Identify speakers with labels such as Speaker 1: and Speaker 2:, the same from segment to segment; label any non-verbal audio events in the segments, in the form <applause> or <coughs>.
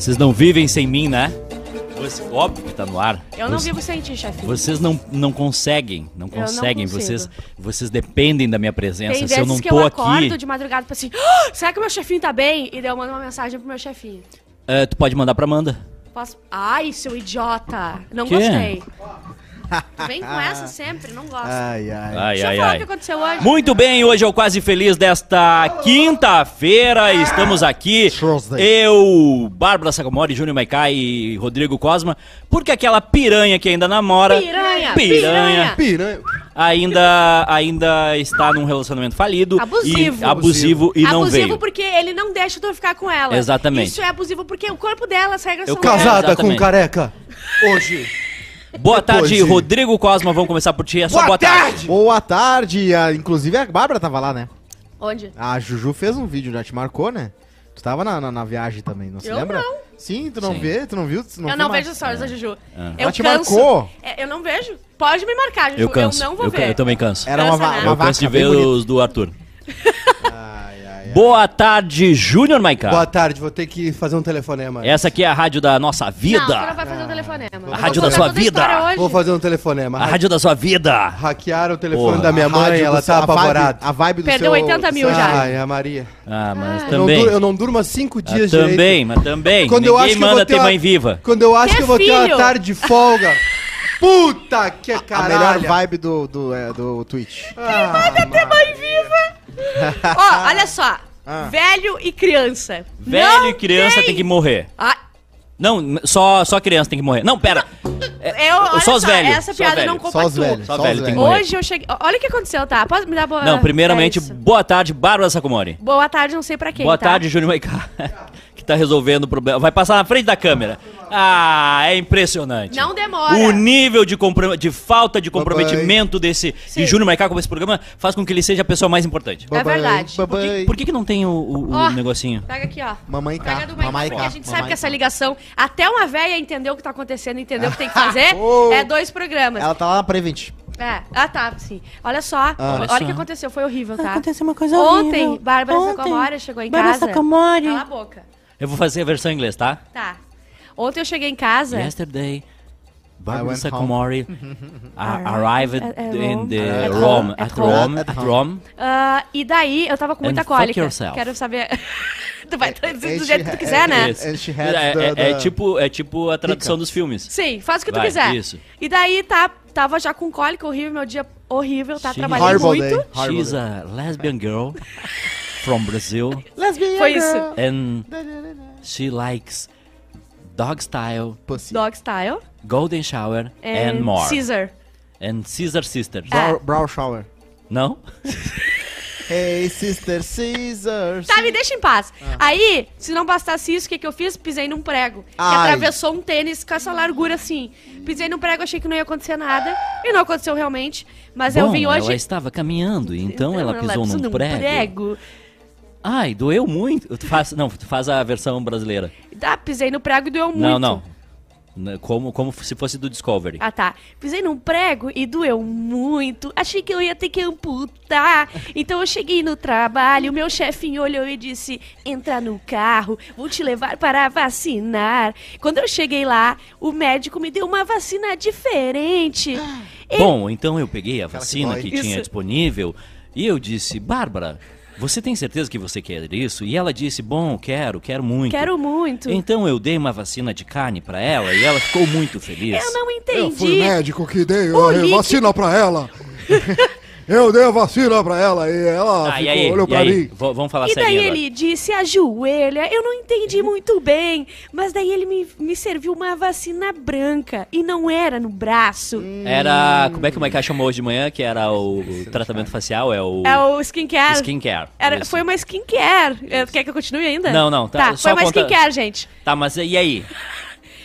Speaker 1: Vocês não vivem sem mim, né? Você- óbvio que tá no ar.
Speaker 2: Eu não
Speaker 1: Você-
Speaker 2: vivo sem ti, chefinho.
Speaker 1: Vocês não, não conseguem, não conseguem.
Speaker 2: consigo.
Speaker 1: vocês, vocês dependem da minha presença.
Speaker 2: Tem
Speaker 1: Se eu não
Speaker 2: que
Speaker 1: tô
Speaker 2: eu acordo
Speaker 1: aqui,
Speaker 2: de madrugada pra assim, "Ah, será que o meu chefinho tá bem? E daí eu mando uma mensagem pro meu chefinho.
Speaker 1: é, tu pode mandar pra Amanda.
Speaker 2: Posso... Ai, seu idiota. Não
Speaker 1: Quê?
Speaker 2: gostei. Tu <laughs> Vem com essa sempre, não gosto.
Speaker 3: Ai, ai.
Speaker 1: Ai,
Speaker 2: Deixa
Speaker 1: ai,
Speaker 2: eu falar
Speaker 1: ai.
Speaker 2: o que aconteceu hoje.
Speaker 1: Muito bem, hoje é o Quase Feliz desta quinta-feira. Estamos aqui, eu, Bárbara Sacomori, Júnior Maicai e Rodrigo Cosma, porque aquela piranha que ainda namora,
Speaker 2: Piranha,
Speaker 1: piranha,
Speaker 3: Piranha.
Speaker 1: ainda, ainda está num relacionamento falido,
Speaker 2: Abusivo.
Speaker 1: e, abusivo e não
Speaker 2: abusivo
Speaker 1: veio.
Speaker 2: porque ele não deixa tu ficar com ela.
Speaker 1: Exatamente.
Speaker 2: Isso é abusivo porque o corpo dela, as regras
Speaker 1: Eu
Speaker 2: são.
Speaker 3: Casada com careca. <laughs> Hoje.
Speaker 1: Boa tarde, Rodrigo Cosma. Vamos começar por ti. É só boa, tarde.
Speaker 3: Boa tarde. Ah, Inclusive a Bárbara tava lá, né?
Speaker 2: Onde?
Speaker 3: A Juju fez um vídeo, já te marcou, né? Tu tava na, na, na viagem também, não se
Speaker 2: Eu
Speaker 3: lembra?
Speaker 2: não.
Speaker 3: Sim, tu não
Speaker 1: Sim.
Speaker 3: vê? Tu não viu? Tu não
Speaker 2: eu não
Speaker 3: mais?
Speaker 2: vejo stories da Juju.
Speaker 1: Ah.
Speaker 2: Eu
Speaker 3: Ela te
Speaker 2: canso.
Speaker 3: marcou?
Speaker 2: É, eu não vejo. Pode me marcar, Juju.
Speaker 1: Eu canso.
Speaker 2: não vou
Speaker 1: eu,
Speaker 2: ver.
Speaker 1: eu também canso.
Speaker 3: Era uma,
Speaker 2: né?
Speaker 3: uma
Speaker 1: eu canso de ver
Speaker 3: bonita.
Speaker 1: os do Arthur.
Speaker 3: Ai. <laughs>
Speaker 1: Boa tarde, Júnior Maicá.
Speaker 4: Boa tarde, vou ter que fazer um telefonema.
Speaker 1: Essa aqui é a rádio da nossa vida.
Speaker 2: não vai fazer o telefonema.
Speaker 1: A rádio da sua
Speaker 2: a
Speaker 1: vida.
Speaker 4: Vou fazer um telefonema.
Speaker 1: A rádio da sua vida.
Speaker 4: Hackearam o telefone
Speaker 1: Porra.
Speaker 4: da minha
Speaker 3: A
Speaker 4: mãe, ela tá
Speaker 3: a vibe-
Speaker 4: apavorada.
Speaker 3: A vibe do
Speaker 2: Perdeu
Speaker 3: seu...
Speaker 2: 80 mil já.
Speaker 4: Ai, a Maria.
Speaker 1: Ah, mas
Speaker 4: Eu não,
Speaker 1: também.
Speaker 4: eu não durmo há cinco
Speaker 1: Ah,
Speaker 4: dias
Speaker 1: também,
Speaker 4: direito.
Speaker 1: mas também.
Speaker 4: Quando eu
Speaker 1: Ninguém
Speaker 4: acho que eu
Speaker 1: manda
Speaker 4: vou ter uma-
Speaker 1: mãe viva.
Speaker 4: Quando eu acho
Speaker 2: Ter
Speaker 4: que eu vou ter uma tarde de folga. Puta que
Speaker 3: A
Speaker 4: caralho.
Speaker 3: melhor vibe do, do, é, do Twitch.
Speaker 4: Ah,
Speaker 2: Ter mãe viva. Ó, olha só.
Speaker 3: Ah.
Speaker 2: Velho e criança.
Speaker 1: Velho
Speaker 2: Não
Speaker 1: e criança tem... que morrer.
Speaker 2: Ah,
Speaker 1: Não, só, só criança tem que morrer. Não, pera. É,
Speaker 2: eu, olha
Speaker 1: só os velhos.
Speaker 2: Essa
Speaker 1: só
Speaker 2: piada
Speaker 1: velho.
Speaker 2: não
Speaker 3: Só os
Speaker 2: compactua.
Speaker 3: velhos.
Speaker 1: Só
Speaker 3: Só,
Speaker 1: velho
Speaker 3: os
Speaker 1: tem que
Speaker 3: velhos.
Speaker 1: morrer.
Speaker 2: Hoje eu cheguei... Olha o que aconteceu, tá? Pode me dar boa...
Speaker 1: Não, primeiramente,
Speaker 2: é
Speaker 1: boa tarde, Bárbara Sacomori.
Speaker 2: Boa tarde, não sei pra quem,
Speaker 1: Boa
Speaker 2: tá?
Speaker 1: tarde, Júnior Maicá. <laughs> tá resolvendo o problema. Vai passar na frente da câmera. Ah, é impressionante.
Speaker 2: Não demora.
Speaker 1: O nível de, de falta de comprometimento desse
Speaker 2: Sim.
Speaker 1: de Júnior Maicá com esse programa faz com que ele seja a pessoa mais importante.
Speaker 2: É verdade.
Speaker 1: Por que, por que, que não tem o, o- o
Speaker 2: Ó.
Speaker 1: negocinho?
Speaker 2: Pega aqui, ó.
Speaker 3: Mamãe cá.
Speaker 2: Pega do Mike,
Speaker 3: Mamãe
Speaker 2: porque
Speaker 3: cá.
Speaker 2: a gente sabe
Speaker 3: mamãe
Speaker 2: que essa
Speaker 3: cá.
Speaker 2: ligação, até uma véia entender o que tá acontecendo, entender o que tem que <laughs> fazer,
Speaker 3: Oh.
Speaker 2: é dois programas.
Speaker 3: Ela tá lá na Prevent.
Speaker 2: É. Ah, tá, sim. Olha só, olha,
Speaker 1: Olha
Speaker 2: o que aconteceu, foi horrível, tá?
Speaker 5: Aconteceu uma coisa
Speaker 2: Ontem,
Speaker 5: horrível.
Speaker 2: Bárbara
Speaker 5: Ontem,
Speaker 2: Sacomori chegou em
Speaker 5: Bárbara
Speaker 2: casa.
Speaker 5: Sacomori.
Speaker 2: Cala a boca.
Speaker 1: Eu vou fazer a versão em inglês, tá?
Speaker 2: Tá. Ontem eu cheguei em casa.
Speaker 1: Yesterday, Barbara
Speaker 3: went
Speaker 1: Sacomori ar- arrived
Speaker 2: At- at
Speaker 1: in
Speaker 2: Rome.
Speaker 1: the
Speaker 2: At
Speaker 1: Rome, at Rome, at Rome.
Speaker 2: ah, e daí eu tava com muita cólica. Quero saber. <laughs> tu vai traduzir do jeito que tu quiser, né?
Speaker 1: É, é- é tipo, é tipo a tradução dos filmes.
Speaker 2: Sim, faz o que tu quiser.
Speaker 1: isso.
Speaker 2: E daí tá, tava já com cólica horrível, meu dia horrível, tá?
Speaker 3: Horrible
Speaker 2: muito.
Speaker 1: She's a lesbian girl <laughs> from Brazil
Speaker 3: Lesbian
Speaker 2: Foi
Speaker 3: girl.
Speaker 2: isso.
Speaker 1: and she likes dog style,
Speaker 3: Pussy.
Speaker 2: Dog style.
Speaker 1: golden shower
Speaker 2: And,
Speaker 1: and, more.
Speaker 2: Caesar.
Speaker 1: And Caesar Sisters.
Speaker 2: Ah.
Speaker 3: Brow, brow shower.
Speaker 1: Não? <laughs>
Speaker 3: Hey, sister Caesar.
Speaker 2: Tá, me deixa em paz.
Speaker 3: Ah.
Speaker 2: Aí, se não bastasse isso, o que, que eu fiz? Pisei num prego. Que
Speaker 3: Ai.
Speaker 2: atravessou um tênis com essa largura assim. Pisei num prego, achei que não ia acontecer nada. E não aconteceu realmente. Mas eu
Speaker 1: Bom,
Speaker 2: vim hoje.
Speaker 1: ela estava caminhando, então, ela pisou num, prego. Ai, doeu muito. Tu faz, não, tu faz a versão brasileira.
Speaker 2: Tá, pisei no prego e doeu muito.
Speaker 1: Não, não. N- Como, como se fosse do Discovery.
Speaker 2: Ah, tá. Pisei num prego e doeu muito. Achei que eu ia ter que amputar. Então eu cheguei no trabalho, meu chefinho olhou e disse: entra no carro, vou te levar para vacinar. Quando eu cheguei lá, o médico me deu uma vacina diferente. E-
Speaker 1: Bom, então eu peguei a
Speaker 3: que
Speaker 1: vacina
Speaker 3: dói.
Speaker 1: que, tinha disponível e eu disse, Bárbara, você tem certeza que você quer isso? E ela disse, bom, quero, quero muito.
Speaker 2: Quero muito.
Speaker 1: Então eu dei uma vacina de carne pra ela e ela ficou muito feliz.
Speaker 2: Eu não entendi.
Speaker 6: Eu fui o médico que dei a
Speaker 2: líquido-
Speaker 6: vacina pra ela. <laughs> Eu dei a vacina pra ela e ela
Speaker 1: Ah, e
Speaker 6: ficou,
Speaker 1: aí,
Speaker 6: olhou
Speaker 1: e
Speaker 6: pra
Speaker 1: aí?
Speaker 6: mim.
Speaker 1: V- vamos falar
Speaker 2: E daí
Speaker 1: agora.
Speaker 2: ele disse ajoelha. Eu não entendi muito bem. Mas daí ele me, me serviu uma vacina branca. E não era no braço.
Speaker 1: Era, como é que o Maiká chamou hoje de manhã, que era o, o tratamento facial, é o,
Speaker 2: É o skincare.
Speaker 1: skincare.
Speaker 2: Era,
Speaker 1: Isso.
Speaker 2: foi uma skincare. É, Quer que eu continue ainda?
Speaker 1: Não, não, tá,
Speaker 2: Tá,
Speaker 1: só
Speaker 2: foi uma
Speaker 1: conta-
Speaker 2: skincare, gente.
Speaker 1: Tá, mas e aí?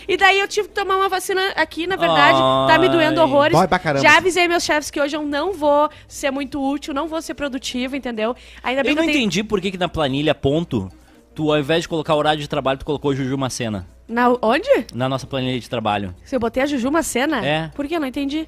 Speaker 2: E daí eu tive que tomar uma vacina aqui, na verdade. Tá me doendo
Speaker 1: Ai.
Speaker 2: horrores.
Speaker 3: Dói pra caramba.
Speaker 2: Já avisei meus chefes que hoje eu não vou ser muito útil, não vou ser produtiva, entendeu? Ainda bem
Speaker 1: Eu
Speaker 2: que
Speaker 1: não
Speaker 2: eu tenho...
Speaker 1: entendi por que, que na planilha ponto, tu ao invés de colocar horário de trabalho, tu colocou Juju Macena
Speaker 2: Na, onde?
Speaker 1: na nossa planilha de trabalho.
Speaker 2: Se eu botei a Juju uma cena?
Speaker 1: É.
Speaker 2: Por que? Eu não entendi.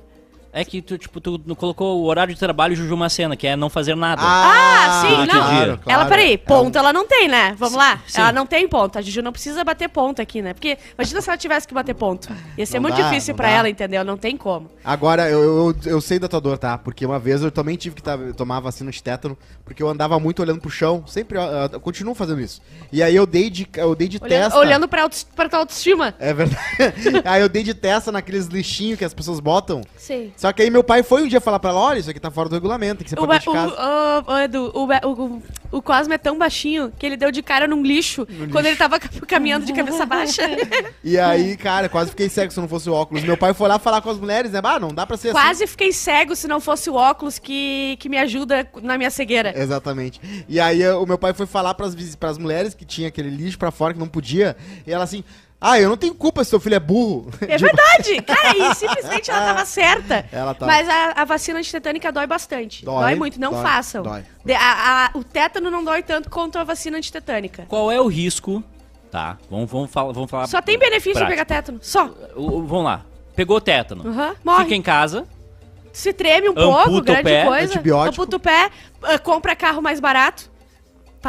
Speaker 1: É que tu, tipo, tu não colocou o horário de trabalho Juju Macena, que é não fazer nada.
Speaker 2: Ah, sim,
Speaker 1: durante
Speaker 2: não.
Speaker 1: o dia.
Speaker 2: Ela, peraí, ponto ela não tem, né? Vamos lá?
Speaker 1: sim.
Speaker 2: Ela não tem ponto. A Juju não precisa bater ponto aqui, né? Porque imagina se ela tivesse que bater ponto. Ia ser
Speaker 3: Não
Speaker 2: muito
Speaker 3: dá,
Speaker 2: difícil
Speaker 3: dá.
Speaker 2: ela, entendeu? Não tem como.
Speaker 3: Agora, eu, eu, eu sei da tua dor, tá? Porque uma vez eu também tive que tomar vacina de tétano, porque eu andava muito olhando pro chão, sempre, ó, eu continuo fazendo isso. E aí eu dei de, eu dei de
Speaker 2: Olhando,
Speaker 3: testa...
Speaker 2: olhando pra, auto, pra tua autoestima.
Speaker 3: É verdade. <laughs> aí eu dei de testa naqueles lixinhos que as pessoas botam.
Speaker 2: Sim.
Speaker 3: Só que aí meu pai foi um dia falar pra ela, olha, isso aqui tá fora do regulamento, tem que ser
Speaker 2: O,
Speaker 3: pra dentro
Speaker 2: o,
Speaker 3: de casa.
Speaker 2: o- o Edu, o, o, o, o Cosmo é tão baixinho que ele deu de cara num lixo quando ele tava ca- caminhando de cabeça baixa. <laughs>
Speaker 3: E aí, cara, quase fiquei cego se não fosse o óculos. Meu pai foi lá falar com as mulheres, né? Ah, não dá pra ser assim.
Speaker 2: Quase fiquei cego se não fosse o óculos que, que me ajuda na minha cegueira.
Speaker 3: Exatamente. E aí eh, o meu pai foi falar pras, vis- pras mulheres que tinha aquele lixo pra fora que não podia. E ela assim, ah, eu não tenho culpa se seu filho é burro.
Speaker 2: É <laughs> verdade! Cara, e simplesmente ela tava certa.
Speaker 3: Ela tava.
Speaker 2: Mas a, a vacina antitetânica dói bastante. Dói,
Speaker 3: Dói,
Speaker 2: muito, não
Speaker 3: dói,
Speaker 2: façam.
Speaker 3: dói.
Speaker 2: De- a- a- o tétano não dói tanto quanto a vacina antitetânica.
Speaker 1: Qual é o risco? Tá, vamos, vamos, falar, vamos falar.
Speaker 2: Só tem benefício
Speaker 1: prático.
Speaker 2: pegar tétano. Só.
Speaker 1: O- o- Vamos lá. Pegou tétano.
Speaker 2: Aham, morre.
Speaker 1: Fica em casa.
Speaker 2: Se treme um
Speaker 1: Amputa
Speaker 2: pouco, grande
Speaker 1: pé,
Speaker 2: coisa.
Speaker 3: antibiótico.
Speaker 2: Amputa o pé, ah, compra carro mais barato.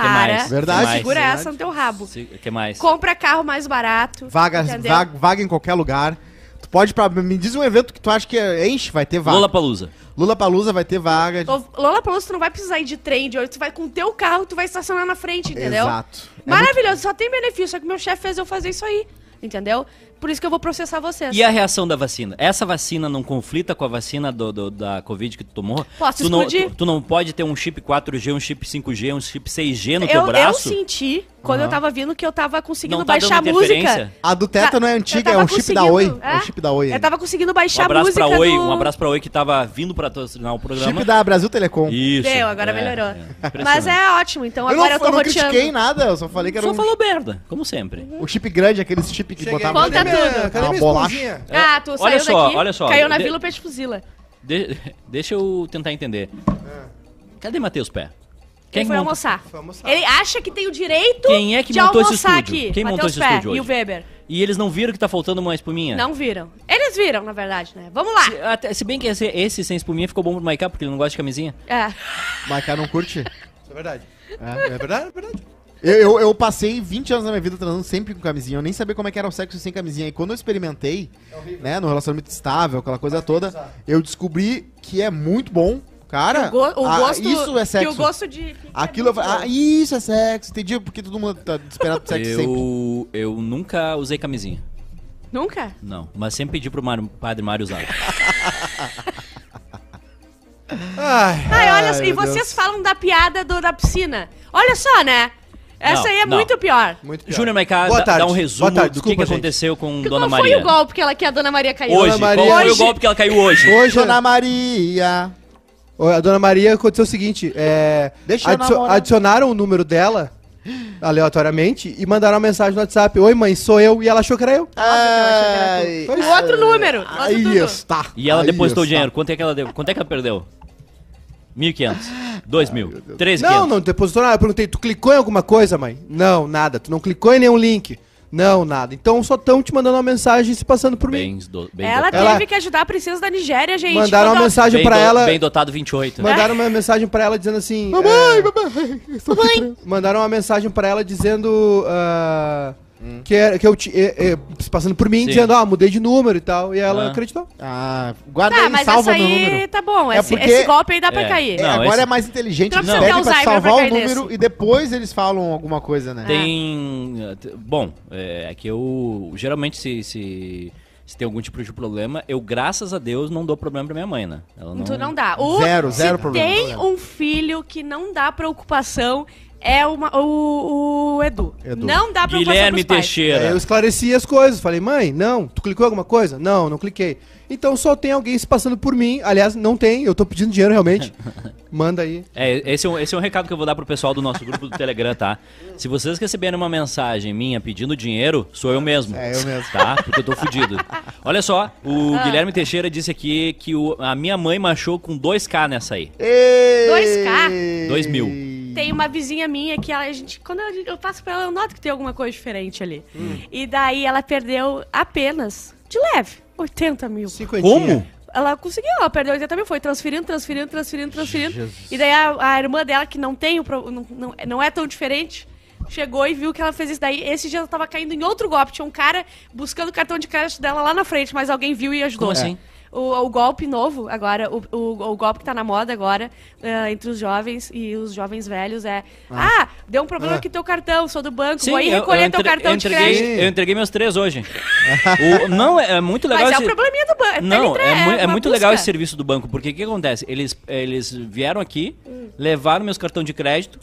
Speaker 2: Para.
Speaker 1: mais?
Speaker 3: Verdade.
Speaker 1: Que mais?
Speaker 2: Segura
Speaker 3: Verdade.
Speaker 2: essa no teu rabo.
Speaker 1: O que mais?
Speaker 2: Compra carro mais barato.
Speaker 3: Vaga, vaga, vaga em qualquer lugar. Tu pode pra. Me diz um evento que tu acha que enche, vai ter vaga.
Speaker 1: Lula Palusa.
Speaker 3: Lula Palusa vai ter vaga.
Speaker 2: Ô, Lola Palusa, tu não vai precisar ir de trem de hoje, tu vai com o teu carro, tu vai estacionar na frente, entendeu?
Speaker 3: Exato. É
Speaker 2: Maravilhoso, só tem benefício, só que meu chefe fez eu fazer isso aí, entendeu? Por isso que eu vou processar vocês.
Speaker 1: E a reação da vacina? Essa vacina não conflita com a vacina do, do- da Covid que tu tomou?
Speaker 2: Posso
Speaker 1: tu não, tu, tu não pode ter um chip 4G, um chip 5G, um chip 6G no teu
Speaker 2: eu, eu
Speaker 1: braço?
Speaker 2: senti, quando eu tava vindo, que eu tava conseguindo
Speaker 1: Não tá
Speaker 2: baixar a música.
Speaker 3: A do tétano é
Speaker 2: Eu
Speaker 3: antiga, é um chip da Oi. É
Speaker 2: é?
Speaker 3: o chip da Oi.
Speaker 2: Eu tava conseguindo
Speaker 1: Um
Speaker 2: baixar a
Speaker 1: abraço
Speaker 2: música
Speaker 1: pra Oi,
Speaker 2: do...
Speaker 1: um abraço pra Oi que tava vindo pra patrocinar o programa.
Speaker 3: Chip da Brasil Telecom.
Speaker 1: Isso.
Speaker 2: Deu, agora
Speaker 1: é,
Speaker 2: melhorou.
Speaker 1: é.
Speaker 2: Mas é ótimo, então
Speaker 3: Eu não,
Speaker 2: agora eu tô
Speaker 3: eu não
Speaker 2: roteando.
Speaker 3: critiquei nada, eu só falei que era
Speaker 1: Só
Speaker 3: um,
Speaker 1: falou merda, como sempre.
Speaker 3: um chip grande, aqueles chip que
Speaker 4: Cheguei.
Speaker 3: botava...
Speaker 2: Conta
Speaker 4: minha-. Cadê minha esponjinha?
Speaker 2: Ah, tu
Speaker 1: Olha
Speaker 2: saiu
Speaker 1: só,
Speaker 2: daqui,
Speaker 1: olha só,
Speaker 2: caiu na
Speaker 1: de-
Speaker 2: Vila Peixe Fuzila.
Speaker 1: De- deixa eu tentar entender. Cadê Matheus Pé?
Speaker 2: Quem foi
Speaker 1: monta-
Speaker 2: almoçar.
Speaker 4: Foi almoçar.
Speaker 2: Ele acha que tem o direito
Speaker 1: Quem é que
Speaker 2: de
Speaker 1: montou esse
Speaker 2: almoçar
Speaker 1: estúdio?
Speaker 2: aqui.
Speaker 1: Quem montou
Speaker 2: Matheus
Speaker 1: esse
Speaker 2: Pé
Speaker 1: estúdio
Speaker 2: E o
Speaker 1: hoje?
Speaker 2: Weber.
Speaker 1: E eles não viram que tá faltando uma espuminha?
Speaker 2: Não viram. Eles viram, na verdade, né? Vamos lá.
Speaker 1: Se, até- se bem que esse, esse sem espuminha ficou bom pro Maiká, porque ele não gosta de camisinha.
Speaker 2: É.
Speaker 3: Cara, não curte? <laughs>
Speaker 4: Isso é verdade. É, verdade, é verdade.
Speaker 3: Eu, eu, eu passei 20 anos da minha vida transando sempre com camisinha. Eu nem sabia como é que era o sexo sem camisinha. E quando eu experimentei, né, no relacionamento estável, aquela coisa toda, eu descobri que é muito bom. Cara,
Speaker 2: O, go- o
Speaker 3: ah,
Speaker 2: gosto,
Speaker 3: isso é
Speaker 2: Que
Speaker 3: sexo.
Speaker 2: o gosto de...
Speaker 3: Aquilo eu falei, ah, isso é sexo. Entendi porque todo mundo tá esperando pro sexo sempre.
Speaker 1: Eu, eu nunca usei camisinha.
Speaker 2: Nunca?
Speaker 1: Não, mas sempre pedi pro Mário- padre Mário usar. <laughs>
Speaker 4: Ai,
Speaker 2: Ai, olha,
Speaker 3: Ai,
Speaker 2: e
Speaker 3: meu
Speaker 2: vocês
Speaker 3: Deus.
Speaker 2: falam da piada do- da piscina. Olha só, né? Essa
Speaker 1: Não,
Speaker 2: aí é
Speaker 1: não.
Speaker 2: muito pior.
Speaker 4: muito pior.
Speaker 1: Júnior Maiká, dá, dá um resumo
Speaker 4: tarde,
Speaker 1: do que, que
Speaker 4: desculpa,
Speaker 1: aconteceu com
Speaker 2: Que-
Speaker 1: Dona
Speaker 2: Qual
Speaker 1: Maria.
Speaker 2: foi o golpe que, ela, que a Dona Maria caiu?
Speaker 1: Hoje,
Speaker 4: Dona Maria-
Speaker 1: qual foi o golpe que ela caiu hoje?
Speaker 4: Hoje,
Speaker 3: Dona Maria.
Speaker 4: A dona Maria aconteceu o seguinte: é, adicionaram o número dela aleatoriamente e mandaram uma mensagem no WhatsApp: Oi, mãe, sou eu. E ela achou que era eu.
Speaker 3: Ai,
Speaker 4: Foi
Speaker 2: Um outro número. Outro
Speaker 3: aí
Speaker 2: tudo.
Speaker 3: está.
Speaker 1: E ela depositou o dinheiro. Quanto é que ela deu? Quanto é que ela perdeu? 1.500. 2.000. 13.500.
Speaker 4: Não, não depositou nada. Eu perguntei: Tu clicou em alguma coisa, mãe? Não, nada. Tu não clicou em nenhum link? Não, nada. Então só estão te mandando uma mensagem se passando por mim.
Speaker 1: Do, bem
Speaker 2: Ela
Speaker 1: dotado.
Speaker 4: Ela-
Speaker 2: teve que ajudar a princesa da Nigéria, gente.
Speaker 4: Mandaram
Speaker 2: Quando
Speaker 4: uma mensagem pra
Speaker 1: do-
Speaker 4: ela.
Speaker 1: Bem dotado 28.
Speaker 4: Mandaram uma mensagem pra ela dizendo assim. Mamãe, mamãe. Mandaram uma mensagem pra ela dizendo. Ah, que, era, que eu ti- é, é, se passando por mim,
Speaker 1: Sim.
Speaker 4: dizendo, ó, mudei de número e tal. E ela
Speaker 1: Ah.
Speaker 4: acreditou.
Speaker 3: Ah, guarda
Speaker 2: Tá,
Speaker 3: aí,
Speaker 2: mas
Speaker 3: salva
Speaker 2: essa
Speaker 3: meu
Speaker 2: aí
Speaker 3: número.
Speaker 2: tá bom.
Speaker 3: É
Speaker 2: esse,
Speaker 3: porque-
Speaker 2: esse golpe aí dá pra
Speaker 1: É.
Speaker 2: cair.
Speaker 3: É,
Speaker 1: Não,
Speaker 3: agora
Speaker 1: esse-
Speaker 3: é mais inteligente,
Speaker 2: Não
Speaker 3: eles
Speaker 2: ter
Speaker 3: pedem pra
Speaker 2: Alzheimer
Speaker 3: salvar o
Speaker 2: cair
Speaker 3: número e depois eles falam alguma coisa, né?
Speaker 1: Tem. t- Bom, é que eu. Geralmente, se, se, se tem algum tipo de problema, eu, graças a Deus, não dou problema pra minha mãe, né? Ela não,
Speaker 2: Tu não dá. O,
Speaker 3: Zero,
Speaker 2: se
Speaker 3: zero problema.
Speaker 2: tem um filho que não dá preocupação, é uma, o, o Edu.
Speaker 3: Edu.
Speaker 2: Não dá preocupação
Speaker 1: Guilherme
Speaker 2: pros pais.
Speaker 1: Teixeira.
Speaker 4: Aí eu esclareci as coisas. Falei, mãe, não, tu clicou em alguma coisa? Não, não cliquei. Então só tem alguém se passando por mim. Aliás, não tem, eu tô pedindo dinheiro realmente. <laughs> Manda aí.
Speaker 1: É, esse é, um, esse é um recado que eu vou dar pro pessoal do nosso grupo do Telegram, tá? Se vocês receberem uma mensagem minha pedindo dinheiro, sou eu mesmo.
Speaker 3: É, eu mesmo.
Speaker 1: Tá? Porque eu tô fudido. Olha só, o
Speaker 2: Ah.
Speaker 1: Guilherme Teixeira disse aqui que o- a minha mãe machou com 2k nessa aí.
Speaker 3: Ei!
Speaker 2: 2K?
Speaker 1: Dois mil.
Speaker 2: Tem uma vizinha minha que ela, a gente, quando eu, eu passo pra ela, eu noto que tem alguma coisa diferente ali.
Speaker 1: Hum.
Speaker 2: E daí ela perdeu apenas, de leve, 80 mil.
Speaker 4: Cinquentinha.
Speaker 1: Como?
Speaker 2: ela conseguiu, ela perdeu 80 mil, foi transferindo, transferindo, transferindo, transferindo. E daí a, a irmã dela, que não tem o. Não, não, não é tão diferente, chegou e viu que ela fez isso daí. Esse dia ela tava caindo em outro golpe. Tinha um cara buscando o cartão de crédito dela lá na frente, mas alguém viu e ajudou.
Speaker 1: Como assim?
Speaker 2: O, o golpe novo agora, o, o, o golpe que tá na moda agora, eh, entre os jovens e os jovens velhos é. Ah, deu um problema
Speaker 3: Ah.
Speaker 2: aqui teu cartão, sou do banco,
Speaker 1: Sim,
Speaker 2: vou aí
Speaker 1: eu,
Speaker 2: recolher
Speaker 1: eu
Speaker 2: teu
Speaker 1: entre-
Speaker 2: cartão
Speaker 1: eu
Speaker 2: de
Speaker 1: entreguei,
Speaker 2: crédito.
Speaker 1: eu entreguei meus três hoje. <laughs> O- não, é muito legal
Speaker 2: Mas é
Speaker 1: esse-
Speaker 2: o probleminha do banco.
Speaker 1: Não,
Speaker 2: Ele
Speaker 1: é, é
Speaker 2: uma
Speaker 1: muito
Speaker 2: busca.
Speaker 1: legal esse serviço do banco, porque o que acontece? Eles, eles vieram aqui, levaram meus cartões de crédito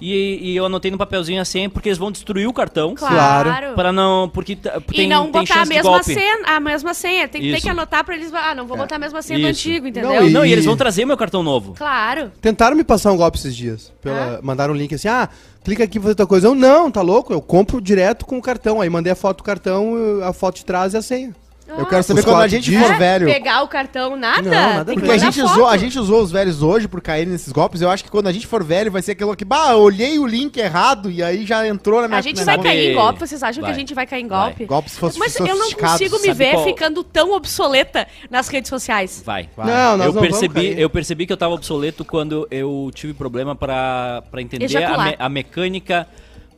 Speaker 1: e, e eu anotei no papelzinho a senha porque eles vão destruir o cartão.
Speaker 2: Claro.
Speaker 1: Para não. Porque t-
Speaker 2: E
Speaker 1: tem,
Speaker 2: não
Speaker 1: tem
Speaker 2: botar a mesma,
Speaker 1: golpe.
Speaker 2: senha, a mesma senha. Tem, tem que anotar pra eles. Ah, não vou botar a mesma senha do
Speaker 1: Isso.
Speaker 2: antigo, entendeu?
Speaker 4: Não,
Speaker 1: Não, e
Speaker 4: E-
Speaker 1: eles vão trazer meu cartão novo.
Speaker 2: Claro.
Speaker 4: Tentaram me passar um golpe esses dias. Pela- Mandaram um link assim, ah, clica aqui pra fazer tua coisa. Eu, não, tá louco? Eu compro direto com o cartão. Aí mandei a foto do cartão, a foto de trás e a senha.
Speaker 3: Eu quero saber
Speaker 4: Os
Speaker 3: quando a
Speaker 4: quatro
Speaker 3: gente
Speaker 4: dígitos.
Speaker 3: for velho.
Speaker 2: Pegar o cartão, nada.
Speaker 4: Não, nada
Speaker 2: tem que
Speaker 3: Porque a
Speaker 2: mandar
Speaker 3: gente,
Speaker 2: foto.
Speaker 3: usou, a gente usou os velhos hoje por caírem nesses golpes. Eu acho que quando a gente for velho vai ser aquilo que, bah, eu olhei o link errado e aí já entrou na minha
Speaker 2: A gente
Speaker 3: na
Speaker 2: vai
Speaker 3: minha-
Speaker 2: cair em golpe? Vocês acham que
Speaker 1: Vai.
Speaker 2: a gente vai cair em
Speaker 1: Vai.
Speaker 2: golpe?
Speaker 3: Golpes fos-
Speaker 2: Mas eu não
Speaker 3: sofisticados,
Speaker 2: consigo me
Speaker 1: sabe
Speaker 2: ver
Speaker 1: qual-
Speaker 2: ficando tão obsoleta nas redes sociais.
Speaker 1: Vai.
Speaker 3: Vai.
Speaker 4: Não, nós
Speaker 1: eu
Speaker 4: não vamos
Speaker 1: percebi,
Speaker 4: cair.
Speaker 1: eu percebi que eu tava obsoleto quando eu tive problema pra pra entender a,
Speaker 2: Ejacular.
Speaker 1: me- a mecânica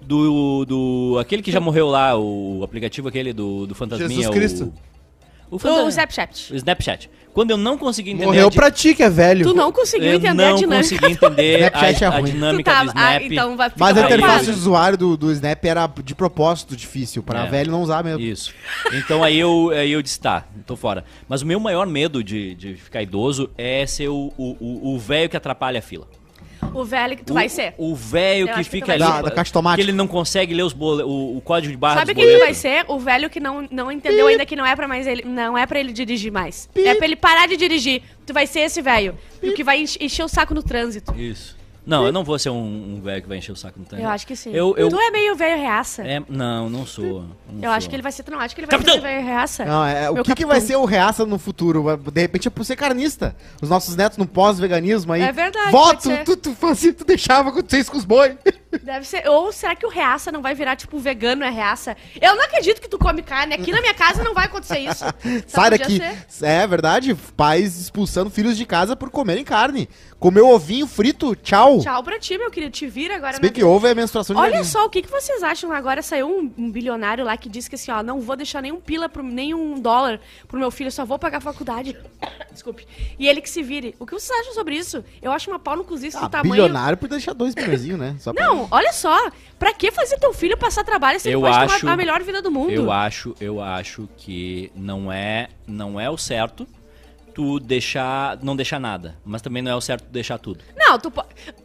Speaker 1: do, do. aquele que já morreu lá, o aplicativo aquele do, do Fantasminha.
Speaker 4: Jesus Cristo.
Speaker 1: O,
Speaker 2: O
Speaker 1: Fanta-
Speaker 2: Snapchat.
Speaker 1: o Snapchat. Quando eu não consegui entender.
Speaker 4: Morreu
Speaker 1: a di-
Speaker 4: pra ti, que é velho.
Speaker 2: Tu não conseguiu
Speaker 1: eu
Speaker 2: entender a
Speaker 1: não
Speaker 2: dinâmica.
Speaker 1: consegui entender
Speaker 3: Snapchat é
Speaker 1: a, a dinâmica
Speaker 2: tava-
Speaker 1: do Snap.
Speaker 2: ah, então vai ficar
Speaker 3: Mas a interface de
Speaker 2: preocupado.
Speaker 3: usuário do, do Snap era de propósito difícil, pra
Speaker 1: É.
Speaker 3: velho não usar mesmo.
Speaker 1: Isso. Então aí eu, aí eu disse, tá, tô fora. Mas o meu maior medo de, de ficar idoso é ser o o- o o velho que atrapalha a fila.
Speaker 2: O velho que tu
Speaker 1: O-
Speaker 2: vai ser.
Speaker 1: O velho que
Speaker 2: que
Speaker 1: fica
Speaker 2: vai
Speaker 1: ali.
Speaker 3: Da- da caixa automática.
Speaker 1: Que ele não consegue ler os bole, o, o código de barra
Speaker 2: Sabe quem tu vai ser? O velho que não, não entendeu ainda que não é pra mais ele, não é para ele dirigir mais. É pra ele parar de dirigir. Tu vai ser esse velho. E o que vai enche- encher o saco no trânsito.
Speaker 1: Isso. Não, eu não vou ser um, um velho que vai encher o saco no trânsito.
Speaker 2: Eu acho que sim.
Speaker 1: Eu, eu,
Speaker 2: Tu é meio velho reaça.
Speaker 1: é, não, não sou. não
Speaker 2: Eu acho
Speaker 1: sou.
Speaker 2: que ele vai ser. Tu não acha que ele vai
Speaker 1: Capitão!
Speaker 2: ser velho reaça?
Speaker 3: Não, é, o que, que vai ser o reaça no futuro? De repente é por ser carnista. Os nossos netos no pós-veganismo aí.
Speaker 2: É verdade,
Speaker 3: Voto,
Speaker 2: ser.
Speaker 3: tu, tu, fazia, tu deixava acontecer isso com os boi. <laughs>
Speaker 2: Deve ser. Ou será que o reaça não vai virar, tipo, vegano é reaça? Eu não acredito que tu come carne. Aqui na minha casa não vai acontecer isso.
Speaker 3: Sai daqui.
Speaker 2: ser.
Speaker 3: É verdade, pais expulsando filhos de casa por comerem carne. Comeu ovinho frito, tchau.
Speaker 2: Tchau pra ti, meu querido. Te vira agora
Speaker 3: Se bem
Speaker 2: na
Speaker 3: que ovo é menstruação de
Speaker 2: Olha
Speaker 3: galinha.
Speaker 2: só, o que, que vocês acham? Agora saiu um, um bilionário lá que disse que assim, ó, não vou deixar nenhum pila, pro, nenhum dólar pro meu filho, só vou pagar a faculdade. <coughs> Desculpe. E ele que se vire. O que vocês acham sobre isso? Eu acho uma pau no cozice
Speaker 3: Ah,
Speaker 2: do tamanho...
Speaker 3: bilionário por deixar dois milhões, né? Só pra-
Speaker 2: Não, olha só. Pra que fazer teu filho passar trabalho se ele
Speaker 1: Eu
Speaker 2: pode
Speaker 1: acho-
Speaker 2: tomar a melhor vida do mundo?
Speaker 1: Eu acho, eu acho que não é, não é o certo tu deixar, não deixar nada, mas também não é o certo tu deixar tudo.
Speaker 2: Não, tu,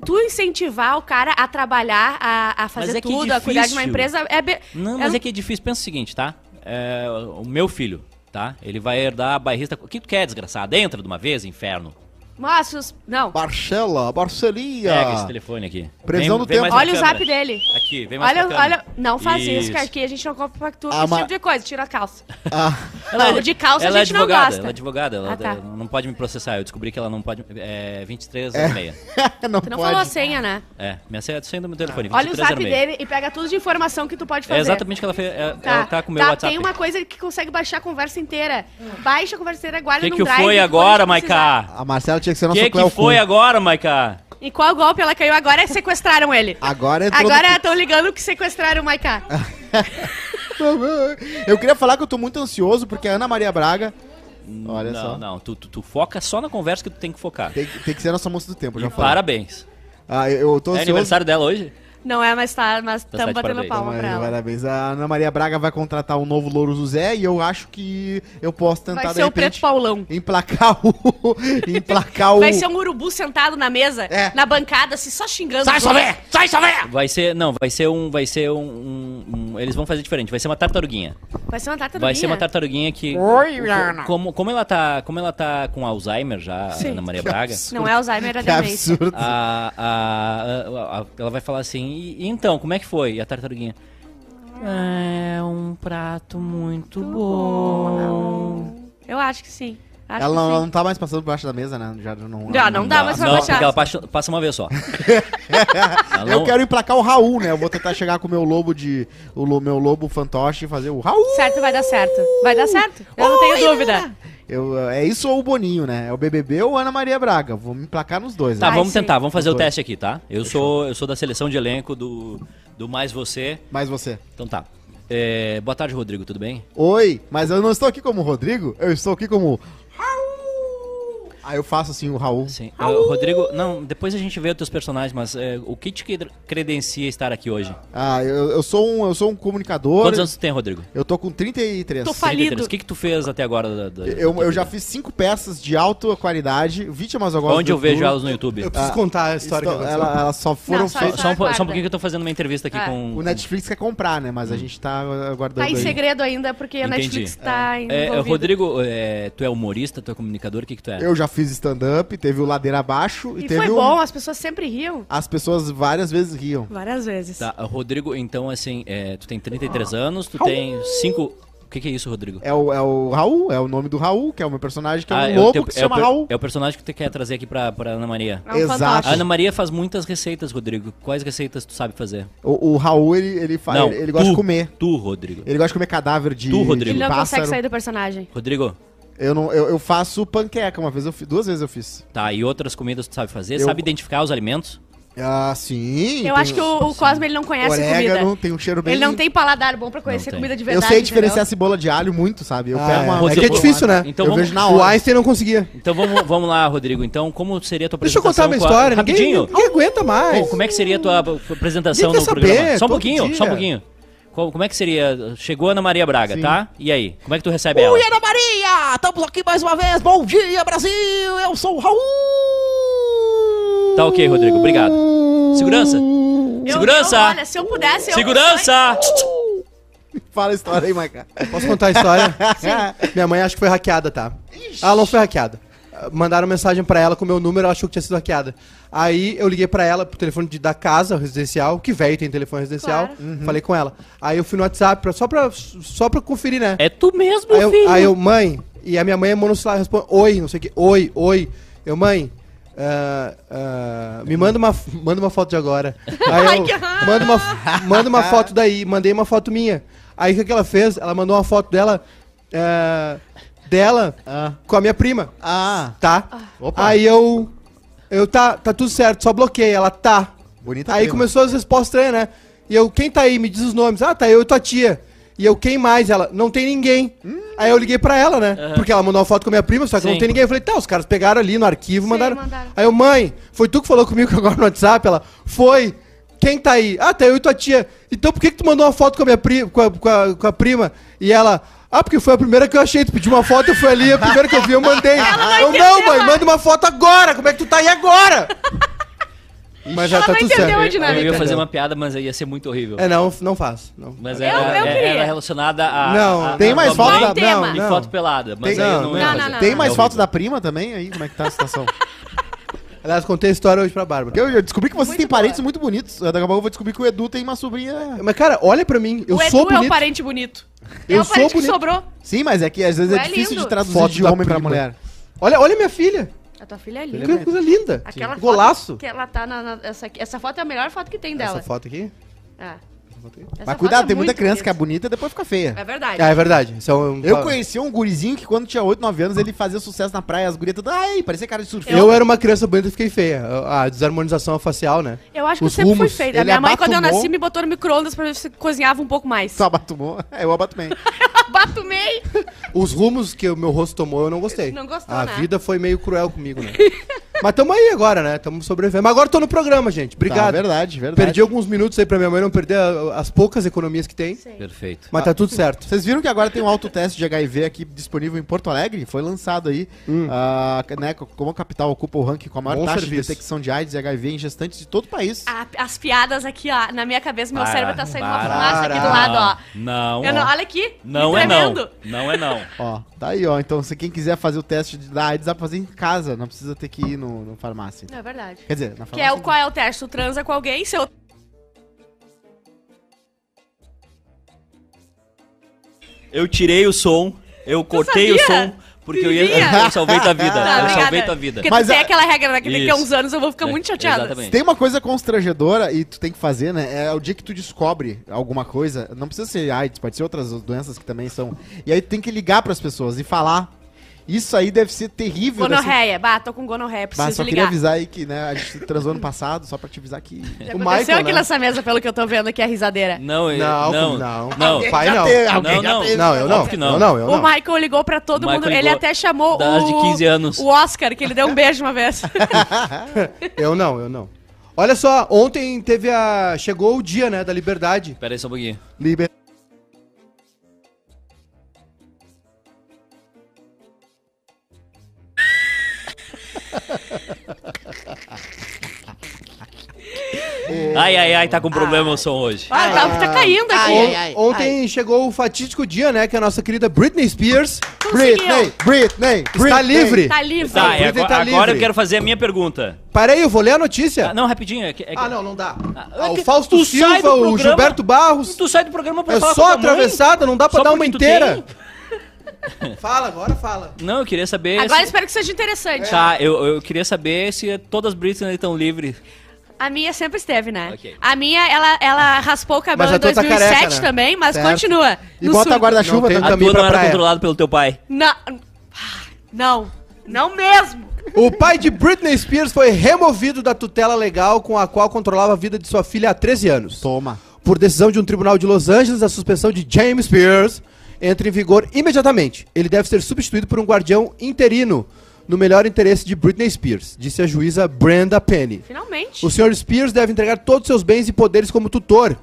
Speaker 2: tu incentivar o cara a trabalhar, a, a fazer
Speaker 1: é é
Speaker 2: tudo, a cuidar de uma empresa, é... be-
Speaker 1: Não,
Speaker 2: é-
Speaker 1: mas é que é difícil. Pensa o seguinte, tá? É, o meu filho, tá? Ele vai herdar a bairrista. O que tu quer, desgraçado? Entra de uma vez, inferno.
Speaker 2: Os- não.
Speaker 3: Marcela, Marcelinha.
Speaker 1: Pega esse telefone aqui.
Speaker 3: Previsão do tempo.
Speaker 2: Olha o
Speaker 1: câmera.
Speaker 2: zap dele.
Speaker 1: Aqui, vem mais
Speaker 2: Olha, olha, não faz isso,
Speaker 1: Isso.
Speaker 2: que aqui a gente não compactua com
Speaker 3: Ah,
Speaker 2: esse
Speaker 3: mas-
Speaker 2: tipo de coisa, tira a calça. <laughs>
Speaker 3: Ah,
Speaker 2: Não, de calça
Speaker 1: ela
Speaker 2: a gente
Speaker 1: é
Speaker 2: não gosta.
Speaker 1: Ela é advogada, ela
Speaker 2: Ah, tá.
Speaker 1: ela não pode me processar. Eu descobri que ela não pode. É 23 é. meia. <laughs>
Speaker 3: não
Speaker 2: Tu não
Speaker 3: pode.
Speaker 2: falou a senha, né?
Speaker 1: É, minha senha é a senha do meu telefone.
Speaker 2: Olha o
Speaker 1: 23
Speaker 2: zap dele e pega tudo de informação que tu pode fazer.
Speaker 1: É exatamente o que ela fez. é-
Speaker 2: Tá,
Speaker 1: Ela tá com o meu
Speaker 2: tá,
Speaker 1: WhatsApp.
Speaker 2: tem uma coisa que consegue baixar a conversa inteira. Baixa a conversa inteira,
Speaker 1: O
Speaker 2: guarda
Speaker 1: que,
Speaker 2: no
Speaker 1: que
Speaker 2: drive.
Speaker 1: foi
Speaker 2: quando
Speaker 1: agora,
Speaker 2: a gente precisar.
Speaker 1: Maiká?
Speaker 3: A Marcela tinha que ser
Speaker 1: O
Speaker 3: nossa
Speaker 1: que, que
Speaker 3: Cleo
Speaker 1: foi
Speaker 3: Kuhn.
Speaker 1: agora, Maiká?
Speaker 2: E qual golpe ela caiu agora? Sequestraram ele.
Speaker 3: Agora entrou
Speaker 2: Agora
Speaker 3: no-
Speaker 2: estão ligando que sequestraram o Maiká. <laughs>
Speaker 3: Eu queria falar que eu tô muito ansioso porque a Ana Maria Braga. Olha
Speaker 1: não,
Speaker 3: só.
Speaker 1: não. Tu, tu, tu foca só na conversa que tu tem que focar.
Speaker 3: Tem, tem que ser a nossa moça do tempo,
Speaker 1: E
Speaker 3: já falei.
Speaker 1: parabéns.
Speaker 3: Ah, eu eu tô
Speaker 1: É
Speaker 3: ansioso.
Speaker 1: aniversário dela hoje?
Speaker 2: Não é, mas tá, mas
Speaker 1: tá
Speaker 2: estamos
Speaker 1: de
Speaker 2: batendo
Speaker 1: parabéns.
Speaker 2: palma pra ela.
Speaker 3: Parabéns. A Ana Maria Braga vai contratar um novo Louro José e eu acho que eu posso tentar,
Speaker 2: Vai
Speaker 3: de
Speaker 2: ser o Preto Paulão.
Speaker 3: emplacar o... <laughs> emplacar o...
Speaker 2: Vai ser um urubu sentado na mesa,
Speaker 3: É.
Speaker 2: na bancada, assim, só xingando.
Speaker 3: Sai. Sové! Sai, Sové!
Speaker 1: Vai ser. Não, vai ser um. Vai ser um. um- um- eles vão fazer diferente. Vai ser uma tartaruguinha.
Speaker 2: Vai ser uma tartaruguinha.
Speaker 1: Vai ser uma tartaruguinha que.
Speaker 6: Oi, Ana.
Speaker 1: Como, como ela tá. Como ela tá com Alzheimer já,
Speaker 2: Sim.
Speaker 1: Ana Maria
Speaker 3: Que
Speaker 1: Braga.
Speaker 3: absurdo.
Speaker 2: Não é Alzheimer, é demência.
Speaker 3: absurdo.
Speaker 1: A, a- a- a- ela vai falar assim, e, e então, como é que foi? E a tartaruguinha. É um prato muito bom.
Speaker 2: Eu acho que sim. Acho
Speaker 3: Ela
Speaker 2: que
Speaker 3: não,
Speaker 2: sim.
Speaker 3: não tá mais passando por baixo da mesa, né? Já não,
Speaker 2: Já, não dá mais pra
Speaker 1: não,
Speaker 2: baixar.
Speaker 1: porque ela passa, passa uma vez só. <laughs> <laughs>
Speaker 3: Eu
Speaker 1: não-
Speaker 3: quero emplacar o Raul, né? Eu vou tentar chegar com o meu lobo de. O lo- meu lobo fantoche e fazer o Raul!
Speaker 2: Certo, vai dar certo. Vai dar certo. Eu não tenho dúvida.
Speaker 3: Eu, é isso ou o Boninho, né? É o BBB ou Ana Maria Braga. Vou me emplacar nos dois.
Speaker 1: Tá,
Speaker 3: né?
Speaker 1: Vamos tentar, vamos fazer
Speaker 3: Os
Speaker 1: o
Speaker 3: dois.
Speaker 1: teste aqui, tá? Eu sou, eu sou da seleção de elenco do, do Mais Você.
Speaker 3: Mas você.
Speaker 1: Então tá. É, boa tarde, Rodrigo, tudo bem?
Speaker 3: Oi, mas eu não estou aqui como Rodrigo, eu estou aqui como. Raul! Aí eu faço assim o Raul.
Speaker 1: Sim. Ah, Rodrigo, não, depois a gente vê os teus personagens, mas é, o que te cre- credencia estar aqui hoje?
Speaker 3: Ah, eu, eu sou um, eu sou um comunicador.
Speaker 1: Quantos anos tu tem, Rodrigo?
Speaker 3: Eu tô com 33.
Speaker 2: Tô falido.
Speaker 1: 33. O que, que tu fez até agora? Da, da-
Speaker 3: Eu, eu já fiz cinco peças de alta qualidade, vítimas eu gosto
Speaker 1: Onde eu vejo
Speaker 3: YouTube.
Speaker 1: elas no YouTube?
Speaker 4: Eu preciso
Speaker 3: Ah,
Speaker 4: contar a história
Speaker 3: Estou-
Speaker 4: que
Speaker 3: ela- Elas só foram.
Speaker 2: Não, só-
Speaker 3: feitas-
Speaker 1: Só, um, só um pouquinho que eu tô fazendo uma entrevista aqui
Speaker 2: Ah.
Speaker 1: com...
Speaker 3: O Netflix quer comprar, né? Mas a gente tá aguardando.
Speaker 2: Tá em
Speaker 3: aí.
Speaker 2: segredo ainda, porque a
Speaker 1: Entendi.
Speaker 2: Netflix tá
Speaker 1: É,
Speaker 2: envolvida.
Speaker 1: Rodrigo, é, tu é humorista, tu é comunicador, o que que tu é?
Speaker 3: Eu já fiz stand-up, teve o Ladeira Abaixo e,
Speaker 2: E
Speaker 3: teve
Speaker 2: foi
Speaker 3: o-
Speaker 2: bom, as pessoas sempre riam.
Speaker 3: As pessoas várias vezes riam.
Speaker 2: Várias vezes.
Speaker 1: Tá, Rodrigo, então assim, é, tu tem 33 anos, tu tem 5... O que que é isso, Rodrigo?
Speaker 3: É o, é o Raul, é o nome do Raul, que é o meu personagem, que é um
Speaker 1: Ah,
Speaker 3: lobo
Speaker 1: teu-
Speaker 3: que se
Speaker 1: é o
Speaker 3: chama
Speaker 1: per-
Speaker 3: Raul.
Speaker 1: É o personagem que tu quer trazer aqui pra, pra Ana Maria.
Speaker 2: É um
Speaker 3: Exato.
Speaker 1: A Ana Maria faz muitas receitas, Rodrigo. Quais receitas tu sabe fazer?
Speaker 3: O, o Raul, ele, ele, faz,
Speaker 1: Não,
Speaker 3: ele, ele gosta
Speaker 1: tu,
Speaker 3: de comer.
Speaker 1: Tu, Rodrigo.
Speaker 3: Ele gosta de comer cadáver de,
Speaker 1: Tu, Rodrigo.
Speaker 3: de
Speaker 2: Ele não
Speaker 3: pássaro.
Speaker 2: consegue sair do personagem.
Speaker 1: Rodrigo,
Speaker 3: Eu, não, eu, eu faço panqueca, uma vez eu fiz, duas vezes eu fiz.
Speaker 1: tá, e outras comidas tu sabe fazer?
Speaker 3: Eu-
Speaker 1: Sabe identificar os alimentos?
Speaker 3: Ah, sim.
Speaker 2: Eu acho que o, o Cosme ele não conhece
Speaker 3: orégano,
Speaker 2: comida.
Speaker 3: tem um cheiro bem...
Speaker 2: Ele não tem paladar bom pra conhecer comida de
Speaker 3: Eu
Speaker 2: verdade.
Speaker 3: sei diferenciar
Speaker 2: entendeu?
Speaker 3: cebola de alho muito, sabe? Eu
Speaker 4: Ah,
Speaker 3: pego
Speaker 4: é.
Speaker 3: uma...
Speaker 4: É que é difícil, né?
Speaker 1: Então
Speaker 3: eu
Speaker 1: vamos,
Speaker 3: vejo na
Speaker 4: O
Speaker 3: hora.
Speaker 4: Einstein não conseguia.
Speaker 1: então vamos, vamos lá, Rodrigo. Então, como seria a tua
Speaker 4: Deixa eu contar
Speaker 1: apresentação?
Speaker 4: minha
Speaker 1: a-
Speaker 4: história. Ninguém,
Speaker 1: Rapidinho.
Speaker 4: ninguém aguenta mais.
Speaker 1: Como é que seria a tua apresentação no
Speaker 4: quer
Speaker 1: programa?
Speaker 4: saber,
Speaker 1: só um pouquinho,
Speaker 4: dia.
Speaker 1: só um pouquinho. Como é que seria? Chegou a Ana Maria Braga,
Speaker 3: Sim.
Speaker 1: tá? E aí? Como é que tu recebe ela?
Speaker 6: Ana Maria! Estamos aqui mais uma vez. Bom dia, Brasil! Eu sou o Raul!
Speaker 1: Tá ok, Rodrigo. Obrigado. Segurança.
Speaker 2: Eu-
Speaker 1: Segurança!
Speaker 2: eu- olha, se eu pudesse, eu...
Speaker 1: Segurança!
Speaker 3: Fala a história aí, Maica.
Speaker 4: Posso contar a história? <laughs> Minha mãe acho que foi hackeada, tá? Ela não foi hackeada. Mandaram mensagem pra ela com o meu número, ela achou que tinha sido hackeada. Aí eu liguei pra ela pro telefone de, da casa residencial, que velho tem telefone residencial.
Speaker 2: Claro.
Speaker 4: Falei com ela. Aí eu fui no WhatsApp pra, só, pra, só pra conferir, né?
Speaker 1: É tu mesmo,
Speaker 4: Aí eu,
Speaker 1: filho.
Speaker 4: aí eu, mãe, e a minha mãe é monocelular, responde, oi, não sei o que, oi, oi. Eu, mãe, ah, ah, me manda uma, manda uma foto de agora. <laughs> Aí
Speaker 2: Ai,
Speaker 4: eu,
Speaker 2: que raiva.
Speaker 4: manda uma, manda uma foto daí, mandei uma foto minha. Aí o que, que ela fez? Ela mandou uma foto dela, ah, dela
Speaker 3: Ah.
Speaker 4: com a minha prima,
Speaker 3: Ah,
Speaker 4: tá?
Speaker 3: Opa.
Speaker 4: Aí eu, eu, tá, tá tudo certo, só bloqueei, ela tá.
Speaker 3: bonita
Speaker 4: Aí
Speaker 3: prima.
Speaker 4: começou as respostas estranhas, né? E eu, quem tá aí? Me diz os nomes. Ah, tá eu e tua tia. E eu, quem mais? Ela, não tem ninguém. Aí eu liguei pra ela, né? Porque ela mandou uma foto com a minha prima, só que
Speaker 1: Sim.
Speaker 4: não tem ninguém. Eu falei, tá, os caras pegaram ali no arquivo,
Speaker 2: Sim,
Speaker 4: mandaram.
Speaker 2: mandaram.
Speaker 4: Aí eu, mãe, foi tu que falou comigo <laughs> agora no WhatsApp? Ela, foi. Quem tá aí? Ah, tá eu e tua tia. Então por que, que tu mandou uma foto com a minha prima, com a, com a- com a prima? E ela, ah, porque foi a primeira que eu achei. Tu pediu uma foto, eu fui ali, a primeira que eu vi, eu mandei. eu,
Speaker 2: entendeu,
Speaker 4: não, mãe, manda uma foto agora. Como é que tu tá aí agora? <laughs> Mas já
Speaker 2: Ela
Speaker 4: tá
Speaker 2: não
Speaker 4: tudo certo.
Speaker 2: a
Speaker 1: Eu ia fazer uma piada, mas aí ia ser muito horrível.
Speaker 4: É, não, não faço. Não.
Speaker 1: Mas
Speaker 2: Eu-
Speaker 1: era,
Speaker 2: eu
Speaker 1: era-
Speaker 2: queria.
Speaker 1: era relacionada a.
Speaker 4: Não,
Speaker 1: a-
Speaker 3: Tem
Speaker 1: a
Speaker 3: mais
Speaker 1: tua
Speaker 3: foto da... Não,
Speaker 1: E
Speaker 3: não.
Speaker 1: foto pelada. Mas
Speaker 3: Tem-
Speaker 1: aí eu
Speaker 4: não,
Speaker 1: não,
Speaker 2: não, não, não.
Speaker 3: Tem mais
Speaker 1: É
Speaker 3: fotos
Speaker 1: horrível.
Speaker 3: da prima também aí? Como é que tá a situação? <laughs>
Speaker 4: Aliás, contei a história hoje pra Bárbara.
Speaker 3: Eu, eu descobri que vocês
Speaker 2: Muito
Speaker 3: têm
Speaker 2: boa.
Speaker 3: parentes muito bonitos. Daqui a pouco eu vou descobrir que o Edu tem uma sobrinha.
Speaker 4: Mas, cara, olha pra mim. Eu
Speaker 2: o Edu
Speaker 4: sou
Speaker 2: é o
Speaker 4: bonito.
Speaker 2: parente bonito.
Speaker 4: Eu
Speaker 2: é o
Speaker 4: sou
Speaker 2: parente que
Speaker 4: bonito.
Speaker 2: sobrou.
Speaker 3: Sim, mas é que às vezes é
Speaker 2: é
Speaker 3: difícil
Speaker 2: lindo.
Speaker 3: de traduzir
Speaker 4: Foto
Speaker 3: de
Speaker 4: da
Speaker 3: homem pra
Speaker 4: prima.
Speaker 3: mulher.
Speaker 4: Olha, olha minha filha.
Speaker 2: A tua filha é
Speaker 3: é
Speaker 2: linda.
Speaker 4: Que coisa linda.
Speaker 2: Aquela foto
Speaker 4: Golaço.
Speaker 2: que ela tá na, na- essa, aqui- essa foto é a melhor foto que tem dela.
Speaker 4: Essa foto aqui?
Speaker 2: É. Essa
Speaker 3: Mas cuidado,
Speaker 2: é
Speaker 3: tem muita criança que é
Speaker 2: bonita.
Speaker 3: e depois fica feia.
Speaker 2: É verdade.
Speaker 4: Ah, é verdade. Isso é um-
Speaker 3: Eu conheci um gurizinho que quando tinha 8, 9 anos ele fazia sucesso na praia, as gurias todas, ai, parecia cara de surfista.
Speaker 4: Eu era uma criança bonita e fiquei feia. A desarmonização facial, né?
Speaker 2: Eu acho que
Speaker 4: Os
Speaker 2: eu sempre fui
Speaker 4: rumos.
Speaker 2: feia. A
Speaker 3: Ele
Speaker 2: minha mãe, quando eu
Speaker 3: abatumou.
Speaker 2: nasci, me botou no micro-ondas pra ver se cozinhava um pouco mais.
Speaker 3: Só abatumou. É, eu abatumei. <laughs>
Speaker 2: Batumei!
Speaker 4: Os rumos que o meu rosto tomou, eu não gostei.
Speaker 2: Não gostou,
Speaker 4: A
Speaker 2: né?
Speaker 4: vida foi meio cruel comigo, né? <laughs> Mas tamo aí agora, né? Tamo sobrevivendo. Mas agora tô no programa, gente.
Speaker 3: Tá,
Speaker 4: Obrigado.
Speaker 3: verdade, verdade.
Speaker 4: Perdi alguns minutos aí pra minha mãe não perder a- as poucas economias que tem.
Speaker 2: Sim.
Speaker 1: Perfeito.
Speaker 4: Mas tá tudo certo.
Speaker 3: Vocês viram que agora tem um autoteste de HIV aqui disponível em Porto Alegre? Foi lançado aí. ah, né, como a capital ocupa o ranking com a maior
Speaker 4: Bom
Speaker 3: taxa
Speaker 4: serviço.
Speaker 3: de detecção de AIDS e HIV em gestantes de todo o país.
Speaker 2: A- as piadas aqui, ó, na minha cabeça, meu
Speaker 1: Para,
Speaker 2: cérebro tá saindo uma
Speaker 1: para.
Speaker 2: fumaça aqui do lado, ó.
Speaker 1: Não.
Speaker 2: Eu não, olha aqui.
Speaker 1: Não
Speaker 2: me
Speaker 1: é não.
Speaker 2: tremendo.
Speaker 1: Não é não.
Speaker 3: Ó, tá aí, ó. Então, se quem quiser fazer o teste de- da AIDS, dá pra fazer em casa. Não precisa ter que ir no, no farmácia.
Speaker 2: É verdade.
Speaker 3: Quer dizer, na farmácia.
Speaker 2: Que é o, qual é o teste? Tu transa com alguém, seu...
Speaker 1: Eu tirei o som, eu cortei o som Porque eu, ia, <laughs> eu salvei tua vida.
Speaker 2: Tá,
Speaker 1: eu
Speaker 2: obrigada.
Speaker 1: salvei tua vida.
Speaker 2: Porque
Speaker 3: Mas
Speaker 2: tu tem
Speaker 3: é-
Speaker 2: aquela regra, né? Que daqui a uns anos eu vou ficar muito
Speaker 1: É,
Speaker 2: chateada.
Speaker 1: exatamente.
Speaker 3: Tem uma coisa constrangedora e tu tem que fazer, né? É o dia que tu descobre alguma coisa. Não precisa ser AIDS, pode ser outras doenças que também são. E aí tu tem que ligar pras pessoas e falar. Isso aí deve ser terrível. deve ser-
Speaker 2: Gonorreia. Bah, tô com gonorreia,
Speaker 3: Bah,
Speaker 2: preciso
Speaker 3: só queria
Speaker 2: ligar.
Speaker 3: avisar aí que, né, a gente transou ano passado, só pra te avisar que.
Speaker 2: Já <laughs>
Speaker 4: O
Speaker 2: aconteceu
Speaker 4: Michael,
Speaker 2: aqui
Speaker 4: né?
Speaker 2: nessa mesa, pelo que eu tô vendo aqui, a risadeira.
Speaker 1: Não, eu-
Speaker 4: Não,
Speaker 1: não,
Speaker 4: não.
Speaker 1: não.
Speaker 4: Pai não.
Speaker 3: teve- alguém
Speaker 1: Não, não.
Speaker 4: Não, eu não.
Speaker 1: Que não.
Speaker 4: Eu não,
Speaker 2: O
Speaker 4: não.
Speaker 2: Michael ligou pra todo mundo. Ele até chamou o...
Speaker 1: de 15 anos.
Speaker 2: o Oscar, que ele deu um beijo uma vez. <laughs> <laughs>
Speaker 4: Eu não, eu não. Olha só, ontem teve a. Chegou o dia, né, da liberdade.
Speaker 1: Pera aí só um pouquinho.
Speaker 3: Liber... <laughs>
Speaker 1: Ai, ai, ai, tá com problema o som hoje.
Speaker 2: Ah, tá, tá caindo aqui.
Speaker 4: On- ontem chegou o fatídico dia, né, que a nossa querida Britney Spears
Speaker 2: Conseguiu.
Speaker 3: Britney, Britney,
Speaker 4: está livre.
Speaker 2: Tá livre.
Speaker 1: Tá,
Speaker 4: Britney
Speaker 1: é agora,
Speaker 4: tá
Speaker 1: agora
Speaker 4: livre.
Speaker 1: eu quero fazer a minha pergunta.
Speaker 4: Para aí, eu vou ler a notícia.
Speaker 1: Ah, não, rapidinho. É que, é que-
Speaker 4: Ah, não, não dá.
Speaker 1: Ah,
Speaker 4: Ah,
Speaker 1: é
Speaker 4: o
Speaker 1: que
Speaker 4: Fausto
Speaker 1: tu sai
Speaker 4: Silva,
Speaker 1: do
Speaker 4: o
Speaker 1: programa-
Speaker 4: Gilberto Barros.
Speaker 1: Tu sai do programa pra
Speaker 4: É
Speaker 1: falar
Speaker 4: só
Speaker 1: com a tua mãe?
Speaker 4: atravessada, não dá pra
Speaker 1: Só
Speaker 4: dar uma
Speaker 1: porque tu
Speaker 4: inteira.
Speaker 1: tem?
Speaker 4: Fala, agora fala.
Speaker 1: Não, eu queria saber.
Speaker 2: Agora
Speaker 1: se...
Speaker 2: espero que seja interessante.
Speaker 1: Tá, eu, eu queria saber se todas as Britney estão livres.
Speaker 2: A minha sempre esteve, né?
Speaker 1: Ok.
Speaker 2: A minha, ela, ela raspou o cabelo
Speaker 4: a
Speaker 2: em
Speaker 4: tua tá
Speaker 2: 2007
Speaker 4: careca, né?
Speaker 2: também, mas
Speaker 3: Certo.
Speaker 2: continua.
Speaker 3: E
Speaker 2: no
Speaker 3: bota guarda-chuva também.
Speaker 1: A
Speaker 4: caminho
Speaker 1: tua não era
Speaker 4: praia.
Speaker 1: pelo teu pai.
Speaker 2: Não. Não. Não mesmo.
Speaker 4: O pai de Britney Spears foi removido da tutela legal com a qual controlava a vida de sua filha há 13 anos.
Speaker 3: Toma.
Speaker 4: Por decisão de um tribunal de Los Angeles, a suspensão de James Spears entra em vigor imediatamente. Ele deve ser substituído por um guardião interino no melhor interesse de Britney Spears, disse a juíza Brenda Penny.
Speaker 2: Finalmente.
Speaker 4: O Sr. Spears deve entregar todos seus bens e poderes como tutor.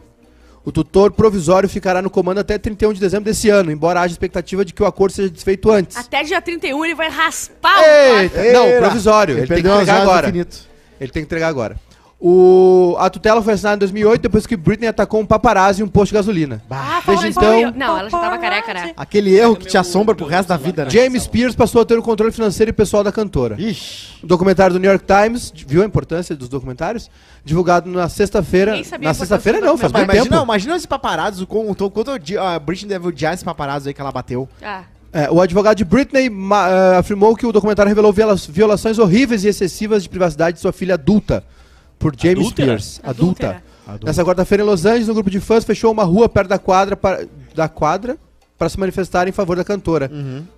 Speaker 4: O tutor provisório ficará no comando até 31 de dezembro desse ano, embora haja expectativa de que o acordo seja desfeito antes.
Speaker 2: Até dia 31 ele vai raspar o
Speaker 4: Eita, não,
Speaker 3: Eira.
Speaker 4: provisório. Ele,
Speaker 3: Ele
Speaker 4: tem que entregar agora.
Speaker 3: infinito.
Speaker 4: Ele tem que entregar agora. O... A tutela foi assinada em 2008, depois que Britney atacou um paparazzi em um posto de gasolina.
Speaker 2: Ah,
Speaker 4: Desde então-
Speaker 2: Não, ela já tava careca, né?
Speaker 3: Aquele erro que te assombra pro resto da vida, né?
Speaker 4: James Spears passou a ter o controle financeiro e pessoal da cantora.
Speaker 3: Ixi.
Speaker 4: O documentário do New York Times, viu a importância dos documentários? Divulgado na sexta-feira. Na sexta-feira não, faz muito
Speaker 3: imagina,
Speaker 4: tempo.
Speaker 3: imagina esse paparazzo, o quanto, quanto a Britney deve odiar esse paparazzo aí que ela bateu.
Speaker 2: Ah.
Speaker 4: É, o advogado de Britney eh, afirmou que o documentário revelou viola- violações horríveis e excessivas de privacidade de sua filha adulta por James
Speaker 1: Adúltera?
Speaker 4: Spears. Adulta.
Speaker 2: Adúltera.
Speaker 4: Nessa quarta-feira em Los Angeles, um grupo de fãs fechou uma rua perto da quadra para, da quadra para se manifestar em favor da cantora,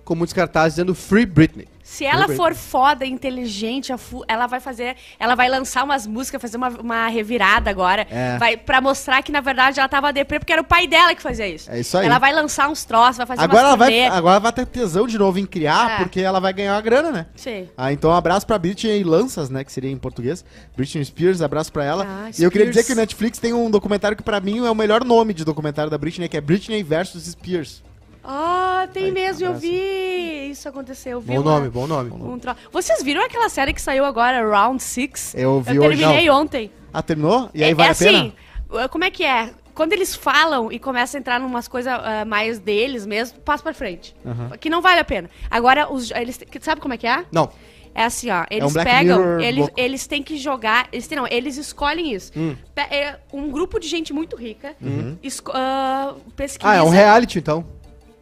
Speaker 4: com muitos cartazes dizendo Free Britney.
Speaker 2: Se ela
Speaker 4: Free
Speaker 2: for foda, inteligente, ela vai fazer. Ela vai lançar umas músicas, fazer uma, uma revirada agora.
Speaker 3: É.
Speaker 2: Vai, pra mostrar que, na verdade, ela tava deprê, porque era o pai dela que fazia isso.
Speaker 3: É isso aí.
Speaker 2: Ela vai lançar uns troços, vai fazer
Speaker 3: Agora ela, vai, agora ela vai ter tesão de novo em criar,
Speaker 2: É.
Speaker 3: porque ela vai ganhar uma grana, né?
Speaker 2: Sim.
Speaker 3: Ah, então um abraço pra Britney Lanças, né? Que seria em português. Britney Spears, abraço pra ela.
Speaker 2: Ah,
Speaker 3: e eu queria dizer que o Netflix tem um documentário que pra mim é o melhor nome de documentário da Britney, que é Britney versus Spears.
Speaker 2: Ah, tem
Speaker 3: Aí,
Speaker 2: mesmo, eu vi. Isso aconteceu. eu vi
Speaker 4: Bom
Speaker 2: uma-
Speaker 4: nome, bom nome.
Speaker 2: um tro- Vocês viram aquela série que saiu agora, Round Six?
Speaker 3: Eu vi
Speaker 2: eu terminei ontem.
Speaker 3: Ah, terminou? E aí
Speaker 2: é,
Speaker 3: vale
Speaker 2: é
Speaker 3: a pena?
Speaker 2: assim, uh, como é que é? Quando eles falam e começam a entrar em umas coisas uh, mais deles mesmo, passa pra frente. Que não vale a pena. Agora, os, eles, sabe como é que é?
Speaker 4: Não.
Speaker 2: É assim, ó, eles
Speaker 3: um Black
Speaker 2: pegam, eles, eles têm que jogar, eles têm, não, eles escolhem isso.
Speaker 4: Hum.
Speaker 2: É um grupo de gente muito rica esco- ah, pesquisa...
Speaker 4: Ah, é um reality então?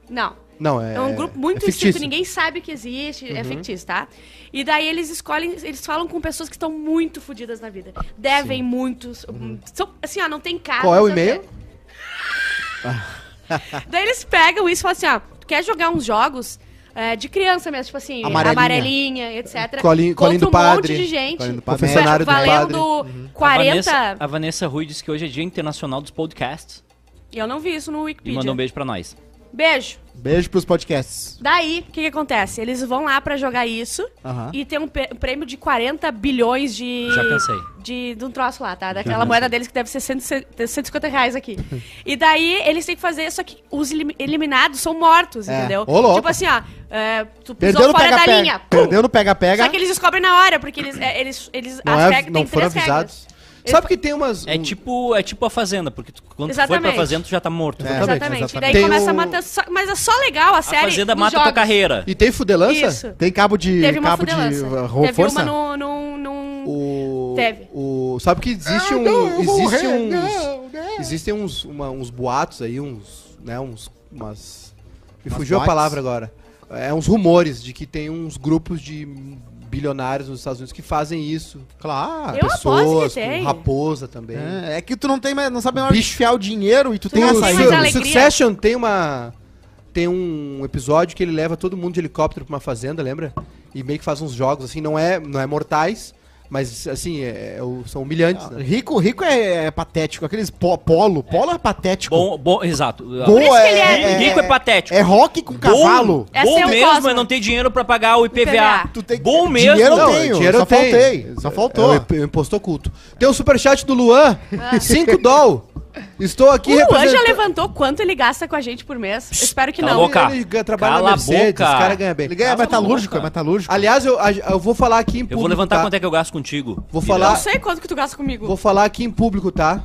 Speaker 2: Não.
Speaker 4: Não, é.
Speaker 2: É um grupo muito
Speaker 4: é fictício.
Speaker 2: ninguém sabe que existe,
Speaker 3: Uhum.
Speaker 2: é fictício, tá? E daí eles escolhem, eles falam com pessoas que estão muito fodidas na vida. Devem muitos. São, assim, ó, não tem casa.
Speaker 4: Qual é o e-mail?
Speaker 2: daí eles pegam isso e falam assim, ó, tu quer jogar uns jogos é, de criança mesmo, tipo assim,
Speaker 3: Amarelinha.
Speaker 2: amarelinha, etc.
Speaker 4: Colinho- colinho
Speaker 2: um
Speaker 4: padre.
Speaker 2: monte de gente.
Speaker 3: Colinho do padre.
Speaker 4: Confessionário do
Speaker 2: valendo
Speaker 4: padre.
Speaker 1: A
Speaker 2: 40...
Speaker 1: Vanessa, a Vanessa Rui disse que hoje é Dia Internacional dos Podcasts
Speaker 2: Eu não vi isso no
Speaker 1: e
Speaker 2: Wikipedia.
Speaker 1: mandou um beijo pra nós.
Speaker 2: Beijo.
Speaker 3: Beijo pros podcasts.
Speaker 2: Daí, o que, que acontece? Eles vão lá pra jogar isso e tem um prêmio de 40 bilhões de.
Speaker 1: Já pensei.
Speaker 2: De, de um troço lá, tá? Daquela moeda deles que deve ser 100, 150 reais aqui. e daí eles têm que fazer, só que os elim- eliminados são mortos,
Speaker 3: É.
Speaker 2: entendeu?
Speaker 4: Ô, louco.
Speaker 2: Tipo assim, ó, é, tu pisou
Speaker 3: Perdeu no
Speaker 2: fora da
Speaker 3: pega-pega.
Speaker 2: linha.
Speaker 3: Perdeu no pega-pega.
Speaker 2: Só que eles descobrem na hora, porque eles. é, eles, eles
Speaker 4: Não,
Speaker 2: as
Speaker 4: é, não
Speaker 2: tem
Speaker 4: foram
Speaker 2: três
Speaker 4: avisados.
Speaker 2: regras.
Speaker 4: Sabe que tem umas.
Speaker 1: É tipo, é tipo a Fazenda, porque tu, quando tu foi pra Fazenda, tu já tá morto.
Speaker 3: É.
Speaker 2: Exatamente.
Speaker 3: exatamente.
Speaker 2: E daí
Speaker 4: Tem
Speaker 2: começa
Speaker 4: o-
Speaker 2: a matar. só- mas é só legal a
Speaker 1: A
Speaker 2: série.
Speaker 1: Fazenda
Speaker 2: nos
Speaker 1: mata tua
Speaker 2: jogos.
Speaker 1: carreira.
Speaker 4: E tem fudelança?
Speaker 2: Isso.
Speaker 3: Tem cabo de.
Speaker 2: Teve uma
Speaker 3: cabo de
Speaker 2: fudelança.
Speaker 3: uh,
Speaker 2: Teve
Speaker 3: força?
Speaker 2: uma no, num. num-
Speaker 4: O.
Speaker 2: Teve.
Speaker 4: O, sabe que existe um. existe uns. Existem uns, uma- uns boatos aí, uns. Né, uns. Umas. Me
Speaker 3: Umas
Speaker 4: fugiu a
Speaker 3: boates?
Speaker 4: palavra agora. É uns rumores de que tem uns grupos de bilionários nos Estados Unidos que fazem isso.
Speaker 3: Claro.
Speaker 2: Eu aposto que
Speaker 4: com
Speaker 2: tem.
Speaker 4: raposa também.
Speaker 3: É, é que tu não tem mais, não sabe mais enfiar o dinheiro e tu tem essa
Speaker 2: tem
Speaker 4: Su-
Speaker 2: alegria.
Speaker 4: Succession tem uma. Tem um episódio que ele leva todo mundo de helicóptero pra uma fazenda, lembra? E meio que faz uns jogos, assim, não é, não é mortais, mas assim, é- é são humilhantes, né?
Speaker 3: Rico, rico é, é patético. Aqueles po- polo, polo é patético.
Speaker 1: Bom, bom, exato.
Speaker 3: Gol
Speaker 2: isso que ele é-
Speaker 1: Rico é patético.
Speaker 3: É rock com cavalo.
Speaker 2: É
Speaker 1: bom
Speaker 2: ser o
Speaker 1: mesmo
Speaker 2: Cosmo.
Speaker 1: é não ter dinheiro pra pagar o IPVA.
Speaker 2: IPVA.
Speaker 3: Tu tem-
Speaker 1: Bom mesmo.
Speaker 3: Dinheiro eu
Speaker 4: Não,
Speaker 3: tenho,
Speaker 4: dinheiro
Speaker 3: só
Speaker 4: eu tenho.
Speaker 3: faltei, só faltou.
Speaker 4: É imposto oculto. Tem o superchat do Luan, <laughs> 5 doll. Estou aqui
Speaker 2: O Luan já
Speaker 4: representando...
Speaker 2: levantou quanto ele gasta com a gente por mês. Espero que não.
Speaker 1: boca.
Speaker 4: Ele ga- trabalha
Speaker 1: Cala
Speaker 4: na Mercedes,
Speaker 1: boca.
Speaker 4: esse cara ganha bem.
Speaker 3: Ele ganha
Speaker 1: Cala
Speaker 3: metalúrgico, é metalúrgico.
Speaker 4: Aliás, eu, eu vou falar aqui em público,
Speaker 1: Eu vou levantar
Speaker 4: tá?
Speaker 1: quanto é que eu gasto contigo.
Speaker 4: Vou falar-
Speaker 2: Não sei quanto que tu gasta comigo.
Speaker 4: Vou falar aqui em público, tá?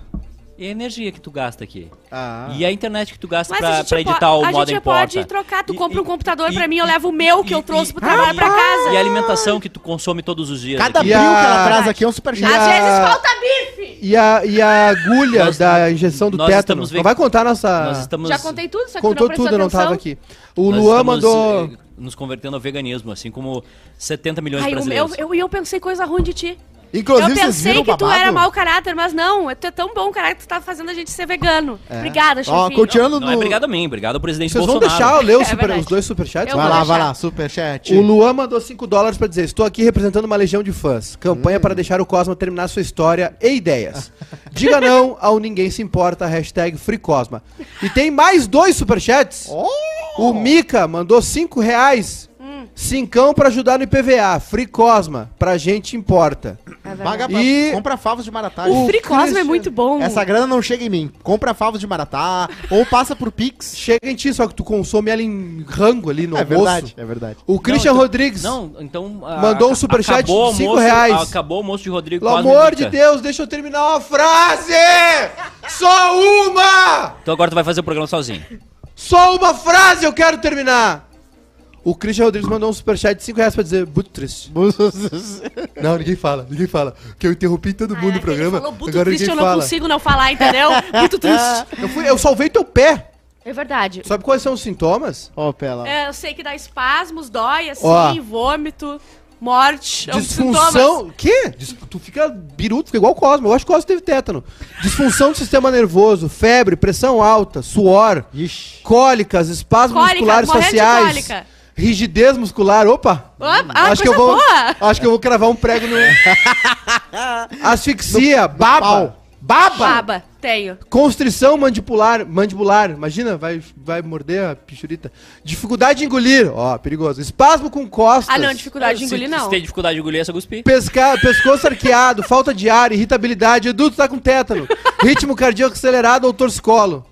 Speaker 1: E a energia que tu gasta aqui.
Speaker 3: Ah.
Speaker 1: E a internet que tu gasta
Speaker 2: Mas
Speaker 1: pra,
Speaker 2: a
Speaker 1: pra editar o
Speaker 2: a
Speaker 1: modo
Speaker 2: gente
Speaker 1: em
Speaker 2: pode trocar. Tu
Speaker 1: E-
Speaker 2: compra um
Speaker 1: e-
Speaker 2: computador
Speaker 1: e-
Speaker 2: pra mim, eu
Speaker 1: e-
Speaker 2: levo o meu que eu
Speaker 1: e-
Speaker 2: trouxe
Speaker 1: e-
Speaker 2: pro trabalho pra casa.
Speaker 1: E a alimentação que tu consome todos os dias.
Speaker 3: Cada
Speaker 1: aqui.
Speaker 4: E
Speaker 3: bril
Speaker 4: a-
Speaker 3: que ela traz aqui é um superchat.
Speaker 4: E
Speaker 2: Às
Speaker 4: a-
Speaker 2: vezes falta bife.
Speaker 4: E a, e a agulha
Speaker 1: Nós-
Speaker 4: da injeção do tétano. Não vai contar nossa...
Speaker 1: Nós estamos,
Speaker 2: Já contei tudo, só que
Speaker 4: Contou
Speaker 2: não
Speaker 4: tudo, eu não
Speaker 2: atenção.
Speaker 4: tava aqui. O
Speaker 1: nós
Speaker 4: Luan mandou...
Speaker 1: eh, nos convertendo ao veganismo, assim como 70 milhões de
Speaker 2: Ai, eu,
Speaker 1: brasileiros.
Speaker 2: eu, eu, eu pensei coisa ruim de ti.
Speaker 3: Inclusive,
Speaker 2: eu
Speaker 3: vocês
Speaker 2: pensei que tu era mau caráter, mas não. Tu é tão bom caráter que tu tá fazendo a gente ser vegano. Obrigada,
Speaker 3: Ó,
Speaker 2: chefinho.
Speaker 3: continuando
Speaker 1: Não
Speaker 3: no...
Speaker 1: é obrigado a mim, obrigado ao presidente
Speaker 4: Vocês vão
Speaker 1: Bolsonaro.
Speaker 4: deixar eu ler <laughs> os,
Speaker 2: É
Speaker 4: super- os dois superchats?
Speaker 2: Eu
Speaker 3: Vai lá, vai
Speaker 2: deixar.
Speaker 3: lá, superchat.
Speaker 4: O Luan mandou 5 dólares pra dizer: Estou aqui representando uma legião de fãs. Campanha para deixar o Cosma terminar sua história e ideias. <laughs> Diga não ao ninguém se importa, hashtag FreeCosma. E tem mais dois superchats. O Mika mandou 5 reais. Cincão pra ajudar no IPVA. Free Cosma. Pra gente importa.
Speaker 2: É verdade.
Speaker 3: Paga pra...
Speaker 4: E-
Speaker 3: Compra favos de Maratá.
Speaker 2: O
Speaker 4: O
Speaker 2: Free Cosmo é
Speaker 4: Christian-
Speaker 2: muito bom.
Speaker 3: Essa grana não chega em mim. Compra favos de Maratá ou passa por Pix.
Speaker 4: Chega em ti, só que tu consome ela em rango ali no
Speaker 3: é
Speaker 4: almoço.
Speaker 3: verdade, é verdade.
Speaker 4: O Christian
Speaker 1: então-
Speaker 4: Rodrigues.
Speaker 1: Não, então. a-
Speaker 4: Mandou um superchat de
Speaker 1: o
Speaker 4: cinco
Speaker 1: almoço-
Speaker 4: reais.
Speaker 1: Acabou o almoço de Rodrigo
Speaker 4: Pelo
Speaker 1: Cosme
Speaker 4: amor de Deus, deixa eu terminar uma frase! Só uma!
Speaker 1: Então agora tu vai fazer o programa sozinho.
Speaker 4: Só uma frase eu quero terminar! O Christian Rodrigues mandou um superchat de 5 reais pra dizer muito triste. <laughs> Não, ninguém fala, ninguém fala. Porque eu interrompi todo mundo
Speaker 2: Ah,
Speaker 4: no programa.
Speaker 2: Ele falou, muito
Speaker 4: agora
Speaker 2: triste,
Speaker 4: ninguém
Speaker 2: eu não
Speaker 4: fala.
Speaker 2: consigo não falar, entendeu? <laughs> Muito triste.
Speaker 4: Eu, fui- eu salvei teu pé.
Speaker 2: É verdade.
Speaker 4: Sabe quais são os sintomas?
Speaker 3: Ó, Pela.
Speaker 2: É, eu sei que dá espasmos, dói, assim,
Speaker 4: Ó.
Speaker 2: vômito, morte. é
Speaker 4: Disfunção.
Speaker 2: sintomas.
Speaker 4: Quê? Dis- Tu fica biruto, fica igual o Cosmo. Eu acho que o Cosmo teve tétano. Disfunção do sistema nervoso, febre, pressão alta, suor,
Speaker 3: Ixi.
Speaker 4: cólicas, espasmos
Speaker 2: Cólica,
Speaker 4: musculares
Speaker 2: morrendo de
Speaker 4: faciais.
Speaker 2: cólica.
Speaker 4: Rigidez muscular. Opa!
Speaker 2: Opa, ah,
Speaker 4: acho que eu vou,
Speaker 2: boa.
Speaker 4: acho que eu vou cravar um prego no <laughs> Asfixia, baba,
Speaker 3: pau.
Speaker 4: baba,
Speaker 2: Baba, tenho.
Speaker 4: constrição mandibular, mandibular. Imagina, vai vai morder a pichurita. Dificuldade de engolir, ó, perigoso. Espasmo com costas.
Speaker 2: Ah, não, dificuldade de
Speaker 1: Se-
Speaker 2: engolir,
Speaker 1: Se
Speaker 2: não.
Speaker 1: tem dificuldade de engolir, essa cuspir.
Speaker 4: Pesca, pescoço arqueado, <laughs> falta de ar, irritabilidade. Edu, tu tá com tétano. Ritmo cardíaco acelerado ou torcicolo.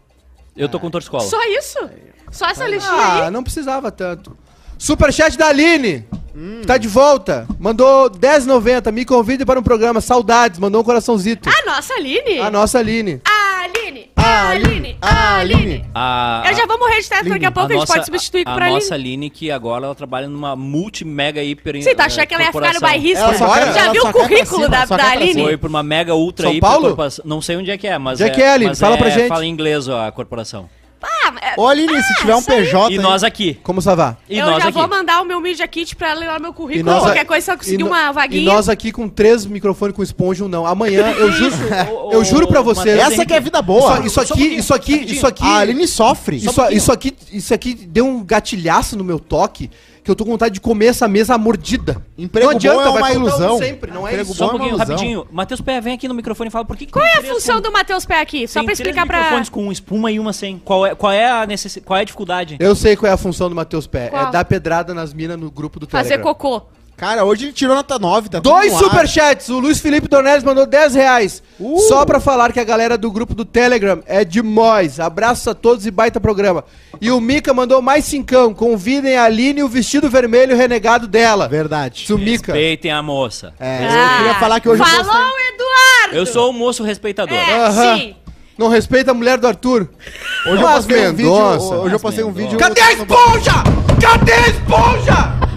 Speaker 1: Eu tô com torcicolo.
Speaker 2: Só isso? Só essa listinha
Speaker 4: Ah,
Speaker 2: aí?
Speaker 4: não precisava tanto. Superchat da Aline. Tá de volta. Mandou 10,90. Me convide para um programa. Saudades. Mandou um coraçãozito.
Speaker 2: A nossa Aline?
Speaker 4: A nossa Aline.
Speaker 2: A Aline! A Aline! A Aline!
Speaker 1: A,
Speaker 2: Eu já vou morrer de teto daqui a pouco, a, gente pode substituir
Speaker 1: a
Speaker 2: por Aline.
Speaker 1: nossa Aline, que agora ela trabalha numa multi mega hiper
Speaker 2: Você tá achando que ela ia ficar no bairrista?
Speaker 3: Ela só
Speaker 4: quer-
Speaker 2: Já
Speaker 3: ela
Speaker 2: viu
Speaker 3: só
Speaker 2: o currículo
Speaker 3: cima,
Speaker 2: da, da Aline?
Speaker 1: Foi pra uma mega ultra
Speaker 4: São
Speaker 1: hiper
Speaker 4: Paulo?
Speaker 1: Não sei onde é que é, mas
Speaker 4: Onde é que é, Aline? Fala pra gente.
Speaker 1: Fala em inglês ó, a corporação.
Speaker 2: Ah, é-
Speaker 3: Ô, Aline, se tiver um. PJ.
Speaker 1: E nós aqui.
Speaker 4: Como ça va?
Speaker 1: E
Speaker 2: eu
Speaker 1: nós
Speaker 2: já
Speaker 1: aqui.
Speaker 2: vou mandar o meu Media Kit pra ela ler lá no meu
Speaker 4: E
Speaker 2: currículo.
Speaker 4: nós a-
Speaker 2: Qualquer coisa, se eu conseguir
Speaker 4: e no-
Speaker 2: uma vaguinha.
Speaker 4: E nós aqui com três microfones com esponja, um não. Amanhã, eu juro, <laughs> eu juro pra você.
Speaker 3: Essa que é a vida boa.
Speaker 4: Isso, isso aqui, isso aqui, isso aqui.
Speaker 3: A Aline sofre.
Speaker 4: Isso, isso aqui, isso aqui deu um gatilhaço no meu toque que eu tô com vontade de comer essa mesa mordida.
Speaker 3: Emprego
Speaker 4: não adianta,
Speaker 3: bom é uma
Speaker 4: vai
Speaker 3: ilusão.
Speaker 4: sempre, não é
Speaker 3: Emprego
Speaker 4: isso.
Speaker 1: Só um pouquinho, rapidinho. Matheus Pé, vem aqui no microfone e fala por que que
Speaker 2: Qual é a função
Speaker 1: com-
Speaker 2: do Matheus Pé aqui? Só
Speaker 1: tem
Speaker 2: pra
Speaker 1: três
Speaker 2: explicar pra...
Speaker 1: microfones com espuma e uma sem. Qual é, qual é a necess... qual é a dificuldade?
Speaker 4: Eu sei qual é a função do Matheus Pé.
Speaker 2: Qual?
Speaker 4: É dar pedrada nas minas no grupo do
Speaker 2: Fazer
Speaker 4: Telegram.
Speaker 2: cocô.
Speaker 3: Cara, hoje ele tirou nota 9, tá tudo
Speaker 4: Dois superchats. O Luiz Felipe Dornelles mandou 10 reais.
Speaker 3: Uh.
Speaker 4: Só pra falar que a galera do grupo do Telegram é demais. Abraços a todos e baita programa. E o Mika mandou mais cincão. Convidem a Aline e o vestido vermelho renegado dela.
Speaker 3: Verdade.
Speaker 4: Isso, Mika.
Speaker 1: Respeitem a moça.
Speaker 3: É, eu queria falar que hoje eu
Speaker 2: Falou,
Speaker 3: postei-
Speaker 2: Eduardo!
Speaker 1: Eu sou o moço respeitador.
Speaker 2: É,
Speaker 4: Aham.
Speaker 2: sim.
Speaker 4: Não respeita a mulher do Arthur.
Speaker 3: Hoje eu
Speaker 4: Mas
Speaker 3: postei um vídeo. Hoje eu
Speaker 1: Mas
Speaker 3: postei um vídeo.
Speaker 4: Cadê a esponja? Cadê a esponja?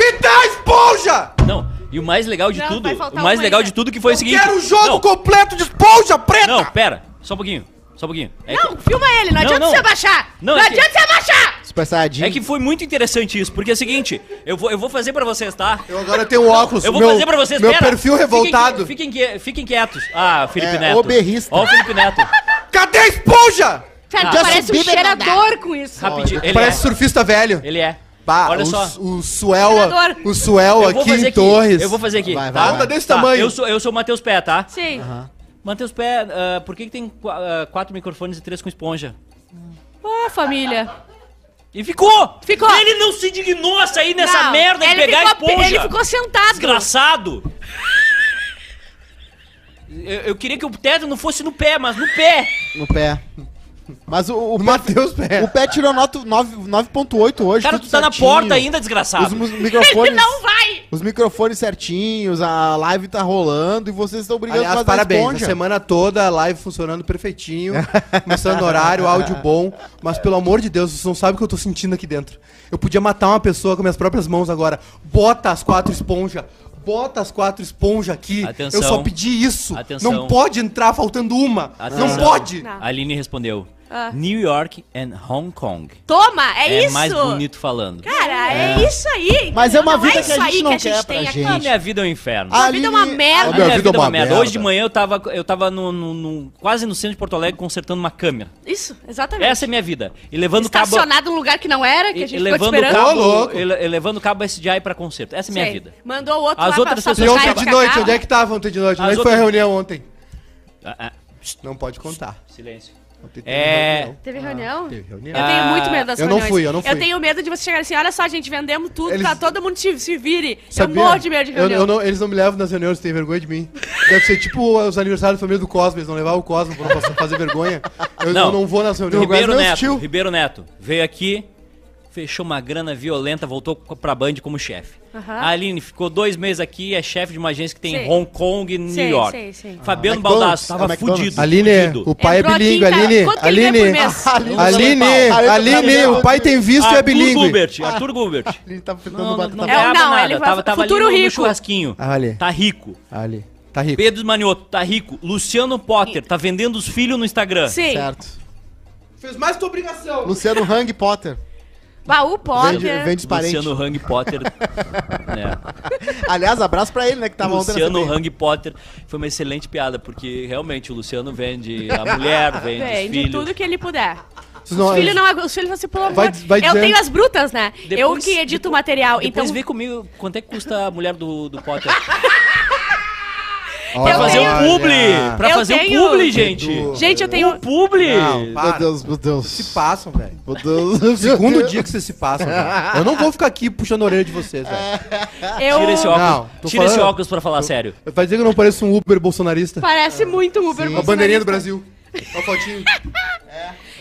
Speaker 4: Me dá a esponja!
Speaker 1: Não, e o mais legal de
Speaker 2: Não,
Speaker 1: tudo,
Speaker 2: vai
Speaker 1: o
Speaker 2: faltar
Speaker 1: mais
Speaker 2: uma
Speaker 1: legal
Speaker 2: ainda.
Speaker 1: de tudo que foi o seguinte.
Speaker 4: Quero o jogo
Speaker 1: não,
Speaker 4: completo de esponja preta!
Speaker 1: não, pera, só um pouquinho. Só um pouquinho. É
Speaker 2: Não,
Speaker 1: que-
Speaker 2: filma ele, não,
Speaker 1: Não,
Speaker 2: adianta
Speaker 1: não.
Speaker 2: você abaixar!
Speaker 1: Não,
Speaker 2: Não,
Speaker 1: é que-
Speaker 2: adianta você abaixar!
Speaker 3: Super Saiyajin.
Speaker 1: É que foi muito interessante isso, porque é o seguinte, eu vou, eu vou fazer pra vocês, tá?
Speaker 4: Eu agora tenho um óculos.
Speaker 1: Eu vou
Speaker 4: meu,
Speaker 1: fazer pra vocês,
Speaker 4: Meu
Speaker 1: pera.
Speaker 4: perfil revoltado.
Speaker 1: Fiquem, fiquem, que- fiquem quietos. Ah, Felipe
Speaker 3: É,
Speaker 1: Neto.
Speaker 3: o berrista.
Speaker 1: Ó o Felipe Neto.
Speaker 4: Cadê a esponja?
Speaker 2: Cara,
Speaker 1: Ah.
Speaker 2: tu parece um
Speaker 3: Justin Bieber não dá.
Speaker 2: cheirador com isso.
Speaker 1: Rapidinho. Ele
Speaker 4: Parece
Speaker 1: é.
Speaker 4: surfista velho.
Speaker 1: Ele é.
Speaker 4: Pá,
Speaker 1: Olha
Speaker 4: o,
Speaker 1: só.
Speaker 4: o Suel, o Suel aqui
Speaker 1: fazer
Speaker 4: em
Speaker 1: aqui.
Speaker 4: Torres.
Speaker 1: Eu vou fazer aqui.
Speaker 3: Vai,
Speaker 1: tá?
Speaker 3: vai,
Speaker 4: Onda desse
Speaker 1: Tá,
Speaker 4: tamanho.
Speaker 1: Eu sou, eu sou o Matheus Pé, tá?
Speaker 2: Sim.
Speaker 1: Matheus Pé, ah, por que, que tem qu- ah, quatro microfones e três com esponja?
Speaker 2: Ô, família.
Speaker 1: E ficou!
Speaker 2: Ficou.
Speaker 1: Ele não se dignou a sair nessa
Speaker 2: Não,
Speaker 1: merda de pegar a
Speaker 2: ficou,
Speaker 1: esponja.
Speaker 2: Ele ficou sentado.
Speaker 1: Desgraçado! Eu, eu queria que o teto não fosse no pé, mas no pé.
Speaker 3: No pé. Mas o, o,
Speaker 4: Matheus Pé.
Speaker 3: o pé tirou nota 9 9.8 hoje.
Speaker 1: Cara, tu tá na
Speaker 3: certinho.
Speaker 1: porta ainda,
Speaker 3: Os
Speaker 1: desgraçado. <laughs>
Speaker 2: Ele
Speaker 3: microfones...
Speaker 2: não vai!
Speaker 3: Os microfones certinhos, a live tá rolando e vocês estão brigando
Speaker 4: Aliás, parabéns. A
Speaker 3: esponja.
Speaker 4: semana toda a live funcionando perfeitinho. começando no horário, áudio bom. Mas pelo amor de Deus, vocês não sabem o que eu tô sentindo aqui dentro. Eu podia matar uma pessoa com minhas próprias mãos agora. Bota as quatro esponjas. Bota as quatro esponjas aqui.
Speaker 1: Atenção.
Speaker 4: Eu só pedi isso.
Speaker 1: Atenção.
Speaker 4: Não pode entrar faltando uma.
Speaker 1: Atenção.
Speaker 4: Não pode.
Speaker 2: Não.
Speaker 1: A Aline respondeu.
Speaker 2: Ah.
Speaker 1: New York and Hong Kong.
Speaker 2: Toma, é, isso!
Speaker 1: mais bonito falando.
Speaker 2: Cara, é, isso aí!
Speaker 3: Mas é uma
Speaker 2: Não
Speaker 3: vida que
Speaker 2: isso
Speaker 3: a gente
Speaker 2: aí
Speaker 3: não
Speaker 2: que a
Speaker 3: quer
Speaker 2: gente
Speaker 3: pra
Speaker 2: tem aqui.
Speaker 3: gente.
Speaker 1: A minha vida é um inferno.
Speaker 3: A
Speaker 2: A vida é uma merda.
Speaker 1: A
Speaker 4: minha
Speaker 1: minha
Speaker 4: vida é
Speaker 1: vida é uma
Speaker 4: uma
Speaker 1: merda.
Speaker 4: merda.
Speaker 1: Hoje de manhã eu tava, eu tava no, no- no- quase no centro de Porto Alegre consertando uma câmera.
Speaker 2: Isso, exatamente.
Speaker 1: Essa é a minha vida. E levando cabo.
Speaker 2: Estacionado num lugar que não era, que
Speaker 1: E,
Speaker 2: a gente ficou te
Speaker 1: levando
Speaker 2: esperando.
Speaker 1: cabo,
Speaker 4: louco.
Speaker 1: e le- levando cabo SDI pra concerto. Essa é a minha
Speaker 2: Sei.
Speaker 1: vida.
Speaker 2: Mandou o outro
Speaker 1: As
Speaker 2: lá
Speaker 1: outras
Speaker 2: pra
Speaker 1: pessoas-
Speaker 4: E ontem de noite, onde é que tava ontem de noite? Onde é que foi a reunião ontem?
Speaker 1: Ah, ah,
Speaker 4: Não pode contar.
Speaker 1: silêncio.
Speaker 4: Ontem teve
Speaker 1: É.
Speaker 4: reunião.
Speaker 2: Teve reunião?
Speaker 4: Teve reunião.
Speaker 2: Eu tenho muito medo das
Speaker 4: eu não
Speaker 2: reuniões.
Speaker 4: fui, eu não fui.
Speaker 2: Eu tenho medo de você chegar assim, olha só, gente, vendemos tudo,
Speaker 4: Eles-
Speaker 2: tá todo mundo se, se vire.
Speaker 4: Sabia?
Speaker 2: Eu morro de medo de
Speaker 4: Eu-
Speaker 2: reunião.
Speaker 4: eu não- eles não me levam nas reuniões, tem vergonha de mim. Deve ser tipo os aniversários da família do Cosmo, eles não levavam o Cosmo pra não fazer vergonha. Eu
Speaker 1: Não.
Speaker 4: eu não vou nas reuniões.
Speaker 1: Ribeiro Neto. Ribeiro Neto veio aqui, fechou uma grana violenta, voltou pra Band como chefe.
Speaker 2: Aham.
Speaker 1: A Aline ficou dois meses aqui, é chefe de uma agência que tem
Speaker 2: Sei.
Speaker 1: em Hong Kong e New
Speaker 2: Sei,
Speaker 1: York.
Speaker 2: sei, sei.
Speaker 1: Fabiano
Speaker 3: Ah,
Speaker 1: Baldasso
Speaker 3: é
Speaker 1: tava
Speaker 3: McDonald's.
Speaker 1: fudido.
Speaker 4: Aline,
Speaker 1: fudido.
Speaker 4: o pai
Speaker 2: Entrou
Speaker 4: é
Speaker 2: aqui
Speaker 4: bilíngue. Aline.
Speaker 2: Que
Speaker 4: Aline,
Speaker 2: mês? <laughs>
Speaker 3: Aline,
Speaker 4: Aline, o pai tem visto e é
Speaker 1: Arthur
Speaker 4: bilíngue.
Speaker 1: Gilbert, Arthur Gilbert. <laughs>
Speaker 3: Ele tá fritando
Speaker 1: Não, não,
Speaker 3: batata
Speaker 1: não,
Speaker 2: É, não,
Speaker 1: nada,
Speaker 2: ele
Speaker 1: tava, tava ali no, churrasquinho.
Speaker 4: Ah, ali.
Speaker 1: Tá rico.
Speaker 4: Ali, tá rico.
Speaker 1: Pedro Manioto, tá rico. Luciano Potter, tá vendendo os filhos no Instagram.
Speaker 2: Sim.
Speaker 3: Certo.
Speaker 4: Fez mais tua obrigação.
Speaker 3: Luciano Hang Potter.
Speaker 2: Baú Potter.
Speaker 3: Vende, vende os.
Speaker 1: Luciano Hang Potter. <laughs> né?
Speaker 3: Aliás, abraço pra ele, né? Que tava ontem
Speaker 1: Luciano. Hang Potter foi uma excelente piada, porque realmente o Luciano vende a mulher, vende, os
Speaker 2: Vende
Speaker 1: filhos.
Speaker 2: tudo que ele puder.
Speaker 4: Vocês não-
Speaker 2: os filhos não, os filhos assim, pelo amor.
Speaker 4: Vai- vai
Speaker 2: eu
Speaker 4: dizer-
Speaker 2: tenho as brutas, né? eu
Speaker 1: Depois-
Speaker 2: que edito o material.
Speaker 1: Depois
Speaker 2: então,
Speaker 1: vê comigo quanto é que custa a mulher do, do Potter. <laughs>
Speaker 4: Olha,
Speaker 1: Pra fazer
Speaker 2: tenho-
Speaker 1: um publi! Pra
Speaker 2: Eu
Speaker 1: fazer
Speaker 2: tenho-
Speaker 1: um publi, gente!
Speaker 2: Gente, eu tenho.
Speaker 1: Um publi!
Speaker 4: Não, para.
Speaker 3: Meu Deus, meu Deus.
Speaker 4: Se passam, velho.
Speaker 3: Meu Deus.
Speaker 4: Segundo dia que vocês se passam, velho. Eu não vou ficar aqui puxando a orelha de vocês, velho.
Speaker 2: Eu...
Speaker 1: Tira esse óculos,
Speaker 4: Não,
Speaker 1: tira esse
Speaker 4: falando-
Speaker 1: óculos pra falar sério.
Speaker 4: Vai dizer que eu não pareço um Uber bolsonarista?
Speaker 2: Parece muito um Uber
Speaker 4: Uma bandeirinha do
Speaker 2: bolsonarista.
Speaker 4: Brasil. Uma fotinho.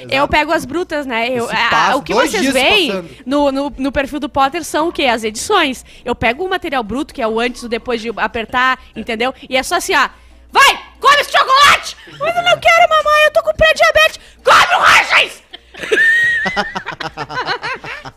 Speaker 2: Eu pego as brutas, né? Eu, a- o que vocês veem no, no, no perfil do Potter são o quê? As edições. Eu pego o material bruto, que é o antes e o depois de apertar, entendeu? E é só assim, ó. Vai! Come esse chocolate! Mas eu não quero, mamãe, eu tô com pré-diabetes! Come o Hershey's!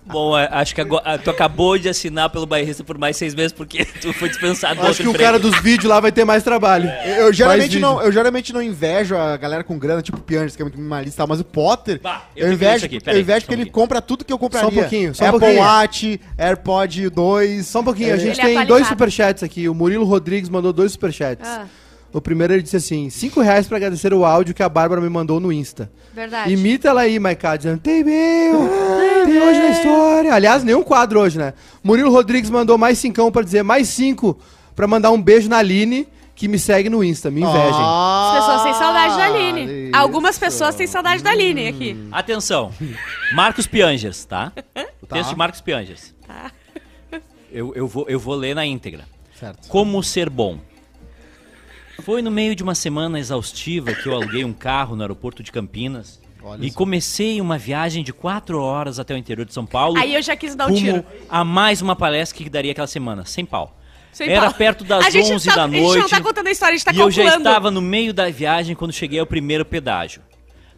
Speaker 1: Bom, é, acho que agora, tu acabou de assinar pelo bairrista por mais seis meses porque <laughs> tu foi dispensado do
Speaker 4: Acho
Speaker 1: outro
Speaker 4: que o
Speaker 1: emprego.
Speaker 4: cara dos vídeos lá vai ter mais trabalho.
Speaker 3: Eu geralmente,
Speaker 4: vídeo.
Speaker 3: não, eu geralmente não invejo a galera com grana, tipo o Pianges, que é muito minimalista e tal, mas o Potter,
Speaker 1: Bah, eu
Speaker 3: eu,
Speaker 1: que
Speaker 3: invejo,
Speaker 1: aqui,
Speaker 3: eu invejo porque
Speaker 1: um
Speaker 3: ele compra tudo que eu compraria.
Speaker 4: Só um pouquinho, só um
Speaker 3: Apple
Speaker 4: pouquinho.
Speaker 3: Watch, AirPod 2.
Speaker 4: Só um pouquinho, a gente
Speaker 2: Ele é
Speaker 4: tem
Speaker 2: atualizado.
Speaker 4: dois superchats aqui. O Murilo Rodrigues mandou dois superchats.
Speaker 2: Ah,
Speaker 4: O primeiro ele disse assim: 5 reais pra agradecer o áudio que a Bárbara me mandou no Insta.
Speaker 2: verdade.
Speaker 4: Imita ela aí, Maiká, dizendo: Tem meu, <laughs> tem hoje na história. Aliás, nenhum quadro hoje, né? Murilo Rodrigues mandou mais cincão pra dizer mais cinco pra mandar um beijo na Aline, que me segue no Insta. Me invejem.
Speaker 3: Ah,
Speaker 2: As pessoas têm saudade da Aline.
Speaker 3: isso.
Speaker 2: Algumas pessoas têm saudade da Aline aqui.
Speaker 1: Atenção, Marcos Piangers, tá? O <laughs> texto de Marcos Piangers.
Speaker 2: Tá.
Speaker 1: Eu, eu, vou, eu vou ler na íntegra.
Speaker 3: Certo.
Speaker 1: Como ser bom. Foi no meio de uma semana exaustiva que eu aluguei um carro no aeroporto de Campinas
Speaker 3: Olha
Speaker 1: e
Speaker 3: só.
Speaker 1: comecei uma viagem de quatro horas até o interior de São Paulo.
Speaker 2: Aí eu já quis dar um tiro.
Speaker 1: a mais uma palestra que daria aquela semana, sem pau.
Speaker 2: Sem
Speaker 1: Era
Speaker 2: pau.
Speaker 1: perto das
Speaker 2: A gente
Speaker 1: 11
Speaker 2: tá-
Speaker 1: da
Speaker 2: A gente não
Speaker 1: noite.
Speaker 2: tá contando a história, a gente tá
Speaker 1: e eu
Speaker 2: calculando.
Speaker 1: já estava no meio da viagem quando cheguei ao primeiro pedágio.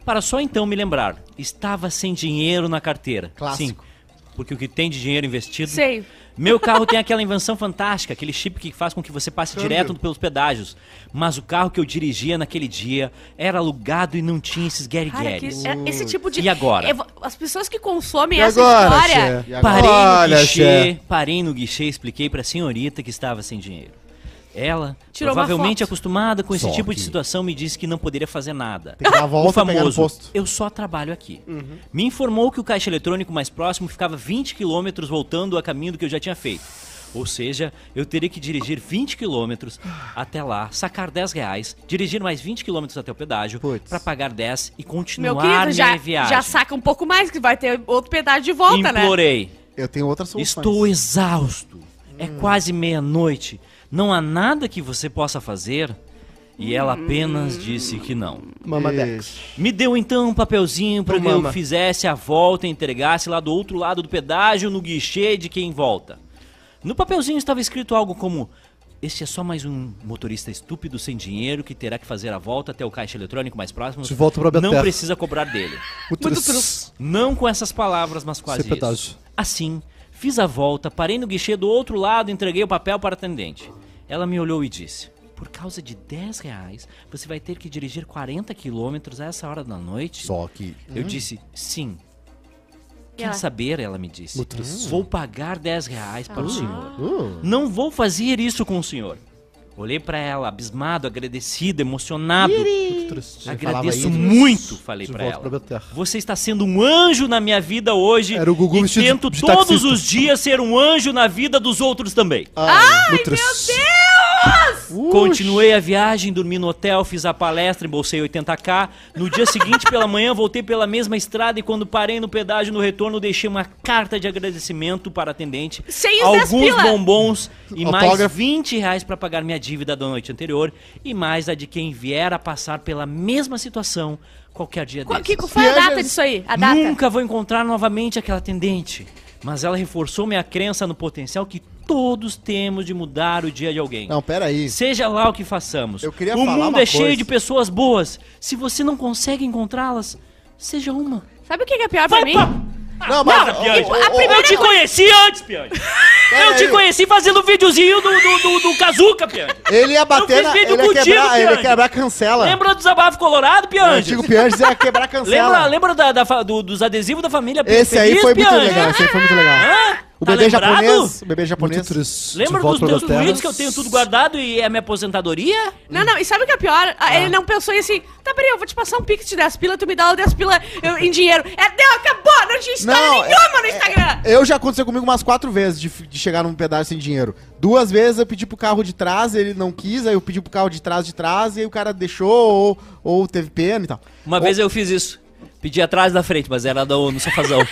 Speaker 1: Para só então me lembrar, estava sem dinheiro na carteira.
Speaker 3: Clássico.
Speaker 1: Sim, porque o que tem de dinheiro investido.
Speaker 2: Sei.
Speaker 1: Meu carro tem aquela invenção fantástica, aquele chip que faz com que você passe direto pelos pedágios. Mas o carro que eu dirigia naquele dia era alugado e não tinha esses
Speaker 2: que,
Speaker 1: guerigueres.
Speaker 2: é- esse tipo de.
Speaker 1: E agora?
Speaker 2: Eu As pessoas que consomem
Speaker 4: E
Speaker 2: essa
Speaker 4: agora,
Speaker 2: história.
Speaker 3: E agora?
Speaker 1: Parei no guichê,
Speaker 4: Xé.
Speaker 1: parei no guichê e expliquei pra senhorita que estava sem dinheiro. Ela,
Speaker 2: Tirou
Speaker 1: provavelmente acostumada com esse
Speaker 4: Só
Speaker 1: tipo de
Speaker 4: que-
Speaker 1: situação, me disse que não poderia fazer nada.
Speaker 3: Tem que dar a
Speaker 1: O
Speaker 3: volta pegar no
Speaker 1: famoso,
Speaker 3: posto.
Speaker 1: eu só trabalho aqui. Me informou que o caixa eletrônico mais próximo ficava 20 quilômetros voltando a caminho do que eu já tinha feito. Ou seja, eu teria que dirigir 20 quilômetros até lá, sacar 10 reais, dirigir mais 20 quilômetros até o pedágio pra pagar 10 e
Speaker 2: Meu
Speaker 1: continuar
Speaker 2: querido,
Speaker 1: minha
Speaker 2: já,
Speaker 1: viagem.
Speaker 2: já saca um pouco mais, que vai ter outro pedaço de volta, né?
Speaker 1: Implorei.
Speaker 3: Eu tenho outras soluções.
Speaker 1: Estou exausto. É
Speaker 2: Hum.
Speaker 1: quase meia-noite. Não há nada que você possa fazer. E ela apenas disse que não.
Speaker 4: Mamadex.
Speaker 1: Me deu então um papelzinho para que eu fizesse a volta e entregasse lá do outro lado do pedágio no guichê de quem volta. No papelzinho estava escrito algo como: Este é só mais um motorista estúpido sem dinheiro que terá que fazer a volta até o caixa eletrônico mais próximo.
Speaker 4: De volta pra
Speaker 1: Não precisa cobrar dele. <laughs>
Speaker 4: Muito
Speaker 1: Não com essas palavras, mas quase
Speaker 4: Sem pedágio.
Speaker 1: isso. Assim, fiz a volta, parei no guichê do outro lado e entreguei o papel para a atendente. Ela me olhou e disse: Por causa de 10 reais, você vai ter que dirigir 40 quilômetros a essa hora da noite?
Speaker 4: Só que.
Speaker 1: Eu disse: Sim. Quer
Speaker 2: ela?
Speaker 1: saber? Ela me disse. Vou pagar 10 reais para o senhor.
Speaker 3: Uh,
Speaker 1: Não vou fazer isso com o senhor. Olhei para ela, abismado, agradecido, emocionado.
Speaker 4: Muito triste.
Speaker 1: Agradeço
Speaker 3: falava isso.
Speaker 1: muito, falei para ela.
Speaker 4: pra.
Speaker 1: Você está sendo um anjo na minha vida hoje.
Speaker 4: Era o Gugu
Speaker 1: e
Speaker 4: vestido de-
Speaker 1: tento
Speaker 4: de
Speaker 1: todos
Speaker 4: taxista.
Speaker 1: os dias ser um anjo na vida dos outros também.
Speaker 4: Muito
Speaker 1: Continuei a viagem, dormi no hotel, fiz a palestra, embolsei 80k. No dia seguinte, pela manhã, voltei pela mesma estrada e quando parei no pedágio no retorno, deixei uma carta de agradecimento para a atendente.
Speaker 2: Sem os 10
Speaker 1: alguns
Speaker 2: pila.
Speaker 1: bombons e mais
Speaker 3: Autógrafo.
Speaker 1: 20 reais para pagar minha dívida da noite anterior e mais a de quem vier a passar pela mesma situação qualquer dia
Speaker 2: Qual,
Speaker 1: desses.
Speaker 2: que, foi a
Speaker 3: Piagens-
Speaker 2: data disso aí? A data?
Speaker 1: Nunca vou encontrar novamente aquela atendente. Mas ela reforçou minha crença no potencial que todos temos de mudar o dia de alguém.
Speaker 3: Não, pera aí.
Speaker 1: Seja lá o que façamos.
Speaker 3: Eu queria
Speaker 1: o
Speaker 3: falar
Speaker 1: mundo
Speaker 3: uma
Speaker 1: é cheio
Speaker 3: coisa.
Speaker 1: de pessoas boas. Se você não consegue encontrá-las, seja uma.
Speaker 2: Sabe o que é pior pra
Speaker 1: Vai
Speaker 2: mim?
Speaker 1: pra...
Speaker 3: Não,
Speaker 1: Para,
Speaker 3: mas...
Speaker 1: Piange.
Speaker 3: ô, ô, ô,
Speaker 1: Eu te conheci antes, Piange. Eu te conheci fazendo videozinho do, do, do, do Kazuca, Piange.
Speaker 3: Ele ia bater
Speaker 1: fiz
Speaker 3: na...
Speaker 1: vídeo
Speaker 3: Ele ia
Speaker 1: contigo,
Speaker 3: quebrar, ele ia quebrar a cancela.
Speaker 1: Lembra do desabafo colorado,
Speaker 3: O
Speaker 1: Piange?
Speaker 3: antigo Pianges ia quebrar a <laughs> cancela.
Speaker 1: Lembra, lembra da, da do- dos adesivos da família
Speaker 3: Esse aí foi muito
Speaker 1: Piange?
Speaker 3: legal, esse aí foi muito legal.
Speaker 1: Hã?
Speaker 3: O
Speaker 1: Tá
Speaker 3: bebê
Speaker 1: lembrado?
Speaker 3: japonês, o bebê japonês.
Speaker 1: Lembra dos teus tweets que eu tenho tudo guardado e é minha aposentadoria?
Speaker 2: Não, não, e sabe o que é pior? Ah, Ele não pensou em assim, tá, peraí, eu vou te passar um pix de 10 pila, tu me dá o 10 pila eu- em dinheiro. É, deu, acabou, não tinha história
Speaker 3: Não,
Speaker 2: nenhuma no Instagram.
Speaker 3: Eu já aconteceu comigo umas quatro vezes de, de chegar num pedaço sem dinheiro. Duas vezes eu pedi pro carro de trás, ele não quis, aí eu pedi pro carro de trás de trás, e aí o cara deixou, ou, ou teve pena e tal.
Speaker 1: Uma vez eu fiz isso. Pedi atrás da frente, mas era do, no sofazão. <laughs>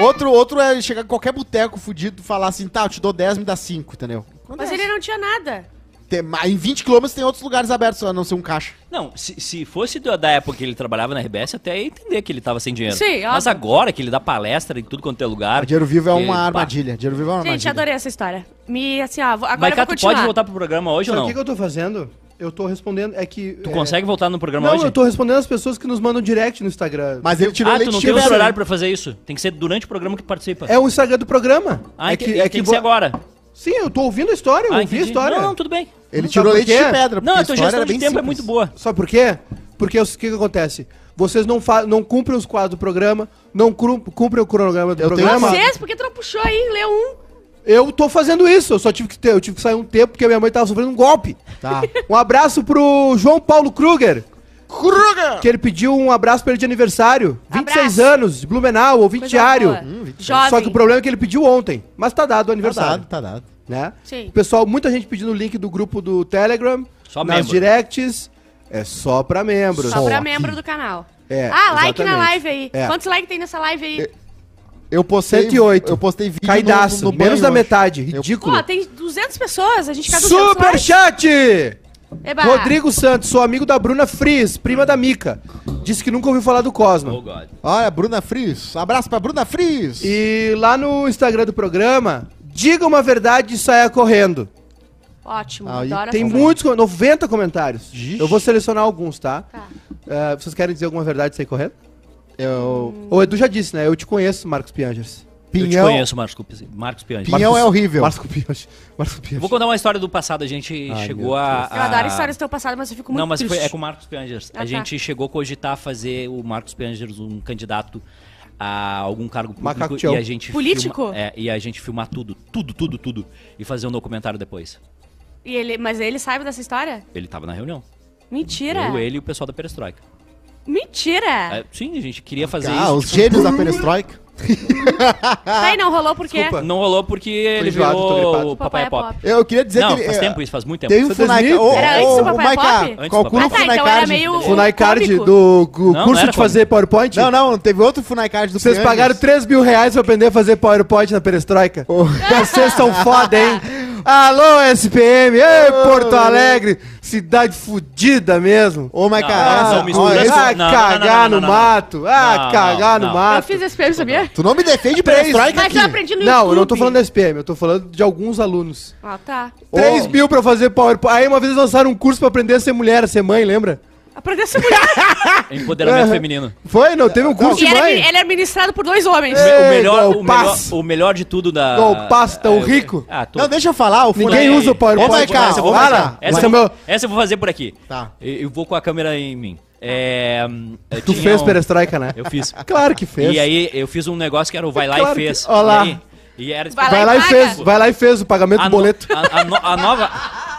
Speaker 3: Outro, outro é chegar em qualquer boteco fudido e falar assim, tá, eu te dou 10, me dá 5, entendeu?
Speaker 2: Mas ele não tinha nada.
Speaker 3: Tem, mas em 20 km tem outros lugares abertos, a não ser um caixa.
Speaker 1: Não, se, se fosse da da época que ele trabalhava na RBS, até ia entender que ele tava sem dinheiro.
Speaker 2: Sim,
Speaker 1: Mas
Speaker 2: óbvio.
Speaker 1: agora que ele dá palestra em tudo quanto é lugar.
Speaker 3: Dinheiro vivo é
Speaker 1: que-
Speaker 3: uma
Speaker 1: pá.
Speaker 3: armadilha. Dinheiro vivo é uma
Speaker 2: Gente,
Speaker 3: armadilha.
Speaker 2: adorei essa história. Me, assim, ó, vou- agora
Speaker 1: Mas
Speaker 2: eu
Speaker 1: cá,
Speaker 2: vou
Speaker 1: tu
Speaker 2: continuar.
Speaker 1: pode voltar pro programa hoje
Speaker 4: Sabe
Speaker 1: ou
Speaker 4: o
Speaker 1: não?
Speaker 4: que, que eu tô fazendo? Eu tô respondendo. É que.
Speaker 1: Tu
Speaker 4: é,
Speaker 1: consegue voltar no programa
Speaker 4: Não,
Speaker 1: hoje?
Speaker 4: eu tô respondendo as pessoas que nos mandam direct no Instagram.
Speaker 3: Mas ele tirou
Speaker 1: Ah,
Speaker 3: leite
Speaker 1: tu não tem outro horário pra fazer isso? Tem que ser durante o programa que tu participa.
Speaker 4: É o Instagram do programa.
Speaker 1: Ah,
Speaker 4: é
Speaker 1: que,
Speaker 4: que,
Speaker 1: tem
Speaker 4: é
Speaker 1: que,
Speaker 4: que,
Speaker 1: ser
Speaker 4: vo-
Speaker 1: agora.
Speaker 4: Sim, eu tô ouvindo a história, eu
Speaker 1: Ah,
Speaker 4: ouvi a história.
Speaker 1: Não, tudo bem.
Speaker 3: Ele
Speaker 4: Sabe
Speaker 3: tirou leite de pedra.
Speaker 1: Não, a tua
Speaker 3: história
Speaker 1: gestão de
Speaker 3: bem
Speaker 1: tempo é
Speaker 3: simples.
Speaker 1: muito boa.
Speaker 4: Sabe por quê? Porque o que, que acontece? Vocês não, não cumprem os quadros do programa, não cumprem o cronograma do
Speaker 3: Eu tenho
Speaker 4: programa.
Speaker 3: uma-
Speaker 2: Vocês, por que tu não puxou aí, leu um?
Speaker 4: Eu tô fazendo isso, eu só tive que ter, eu tive que sair um tempo porque a minha mãe tava sofrendo um golpe.
Speaker 3: Tá. <laughs>
Speaker 4: Um abraço pro João Paulo Kruger,
Speaker 3: Kruger!
Speaker 4: que ele pediu um abraço pra ele de aniversário. 26
Speaker 2: Abraço.
Speaker 4: anos, de Blumenau, ouvinte
Speaker 2: Coisa
Speaker 4: diário.
Speaker 2: boa.
Speaker 3: Hum, 20
Speaker 2: Jovem.
Speaker 4: Só que o problema é que ele pediu ontem, mas tá dado o
Speaker 3: Tá
Speaker 4: aniversário.
Speaker 3: dado, tá dado.
Speaker 4: Né?
Speaker 2: Sim.
Speaker 4: Pessoal, muita gente pedindo o link do grupo do Telegram,
Speaker 1: Só
Speaker 4: nas
Speaker 1: membro.
Speaker 4: directs. É só pra membros.
Speaker 2: Só pra membro do canal.
Speaker 4: É,
Speaker 2: ah, like na
Speaker 4: exatamente.
Speaker 2: live aí.
Speaker 4: É.
Speaker 2: Quantos likes tem nessa live aí?
Speaker 3: Eu postei,
Speaker 4: 108.
Speaker 3: Eu postei vídeo
Speaker 4: Caidaço,
Speaker 3: no, no
Speaker 4: menos da
Speaker 3: hoje.
Speaker 4: metade,
Speaker 3: Eu-
Speaker 4: ridículo.
Speaker 2: Pô, tem 200 pessoas, a gente quer 200 likes.
Speaker 4: Superchat!
Speaker 2: Eba.
Speaker 4: Rodrigo Santos, sou amigo da Bruna Fris, prima da Mica. Disse que nunca ouviu falar do
Speaker 1: Oh,
Speaker 4: Cosmo.
Speaker 1: God.
Speaker 3: Olha, Bruna Fris. Abraço pra Bruna Fris.
Speaker 4: E lá no Instagram do programa, diga uma verdade e saia correndo.
Speaker 2: Ótimo,
Speaker 3: Aí
Speaker 2: adoro
Speaker 4: Tem muitos, com- 90 comentários.
Speaker 3: Gixe.
Speaker 4: Eu vou selecionar alguns, tá?
Speaker 2: Tá.
Speaker 4: Eh, vocês querem dizer alguma verdade e sair correndo?
Speaker 3: Eu...
Speaker 4: O Edu já disse, né? Eu te conheço, Marcos Piangers.
Speaker 1: Eu te
Speaker 3: Pinhão,
Speaker 1: conheço, Marcos, Cupi- Marcos
Speaker 3: pinhão é horrível.
Speaker 4: Marcos Pioche. Marcos.
Speaker 1: Vou contar uma história do passado. A gente
Speaker 4: Ai,
Speaker 1: chegou
Speaker 4: meu
Speaker 1: a,
Speaker 2: Eu adoro
Speaker 1: a-
Speaker 2: histórias do teu passado, mas eu fico muito
Speaker 1: Não, mas foi, é com o Marcos Piangers.
Speaker 2: Ah,
Speaker 1: a
Speaker 2: tá.
Speaker 1: gente chegou a cogitar fazer o Marcos Piangers um candidato a algum cargo público
Speaker 4: Macaco Tchau.
Speaker 1: e a gente
Speaker 2: Político?
Speaker 1: filma- é, e a gente filmar tudo, tudo, tudo, tudo e fazer um documentário depois.
Speaker 2: E ele, mas ele sabe dessa história?
Speaker 1: Ele tava na reunião.
Speaker 2: Mentira.
Speaker 1: Eu, ele e o pessoal da Perestroika.
Speaker 2: Mentira.
Speaker 1: É, sim, a gente queria fazer
Speaker 3: Ah,
Speaker 1: isso.
Speaker 3: os
Speaker 1: tipo,
Speaker 3: gênios da perestroika. <laughs>
Speaker 2: Tá aí, não rolou porque...
Speaker 4: Desculpa.
Speaker 1: Não rolou porque ele
Speaker 4: enjoado,
Speaker 1: virou o Papai é Pop.
Speaker 3: Eu queria dizer
Speaker 1: Não,
Speaker 3: que ele.
Speaker 1: faz
Speaker 3: é,
Speaker 1: tempo isso, faz muito tempo.
Speaker 3: Um
Speaker 4: Foi
Speaker 3: Funai
Speaker 4: 2000?
Speaker 3: Ô,
Speaker 2: Era antes do Papai Pop?
Speaker 1: Antes
Speaker 3: calcula o
Speaker 2: Ah, tá,
Speaker 3: Funai
Speaker 2: então
Speaker 3: Card.
Speaker 2: meio-
Speaker 4: Funai Card do
Speaker 1: Não, não
Speaker 4: curso de fazer PowerPoint?
Speaker 3: Não, não, teve outro Funai Card do
Speaker 4: Vocês pagaram 3 mil reais pra aprender a fazer PowerPoint na perestroika? Vocês são foda, hein? <laughs> Alô, SPM! Ei, Porto Alegre! Cidade fudida mesmo!
Speaker 3: Ô,
Speaker 1: não, mistura
Speaker 3: esse-
Speaker 1: isso.
Speaker 4: ah,
Speaker 1: não, não,
Speaker 4: cagar
Speaker 1: não, não,
Speaker 4: no
Speaker 1: não,
Speaker 4: mato! Ah,
Speaker 1: Não,
Speaker 4: cagar
Speaker 1: não,
Speaker 4: no
Speaker 1: não.
Speaker 2: Eu
Speaker 4: mato!
Speaker 2: fiz esse prêmio, sabia?
Speaker 3: Tu não me defende perestroika
Speaker 2: Mas
Speaker 3: aqui.
Speaker 2: eu aprendi no
Speaker 4: Não, eu não tô
Speaker 2: YouTube.
Speaker 4: falando da SPM, eu tô falando de alguns alunos.
Speaker 2: Ah, tá.
Speaker 4: 3 mil pra fazer PowerPoint. Aí uma vez lançaram um curso pra aprender a ser mulher, a ser mãe, lembra?
Speaker 2: Aprender a ser mulher. <laughs>
Speaker 1: Empoderamento feminino.
Speaker 4: Foi? Não, teve um curso
Speaker 2: e
Speaker 4: de
Speaker 2: era,
Speaker 4: mãe?
Speaker 2: ele era ministrado por dois homens.
Speaker 4: É.
Speaker 1: o, melhor, o, melhor,
Speaker 4: passo.
Speaker 1: o melhor de tudo da.
Speaker 4: Igual passo, tão
Speaker 1: É,
Speaker 4: rico.
Speaker 1: Ah, tô...
Speaker 3: Não, deixa eu falar. O
Speaker 4: Ninguém usa o PowerPoint.
Speaker 3: Ô,
Speaker 1: essa eu vou fazer. Essa,
Speaker 4: Esse é meu-
Speaker 1: essa eu vou fazer por aqui.
Speaker 3: Tá.
Speaker 1: Eu eu vou com a câmera em mim. É,
Speaker 4: Tu
Speaker 1: tinha
Speaker 4: fez
Speaker 1: um-
Speaker 4: perestroika, né?
Speaker 1: Eu fiz.
Speaker 4: Claro que fez.
Speaker 1: E aí eu fiz um negócio que era o vai lá
Speaker 4: Claro
Speaker 1: e
Speaker 4: que-
Speaker 1: fez.
Speaker 4: Ó lá.
Speaker 1: E, aí- e era
Speaker 2: Vai
Speaker 4: Vai
Speaker 2: lá e paga.
Speaker 4: fez, vai lá e fez o pagamento
Speaker 1: a,
Speaker 4: do
Speaker 1: no-
Speaker 4: boleto.
Speaker 1: a- a no- a nova,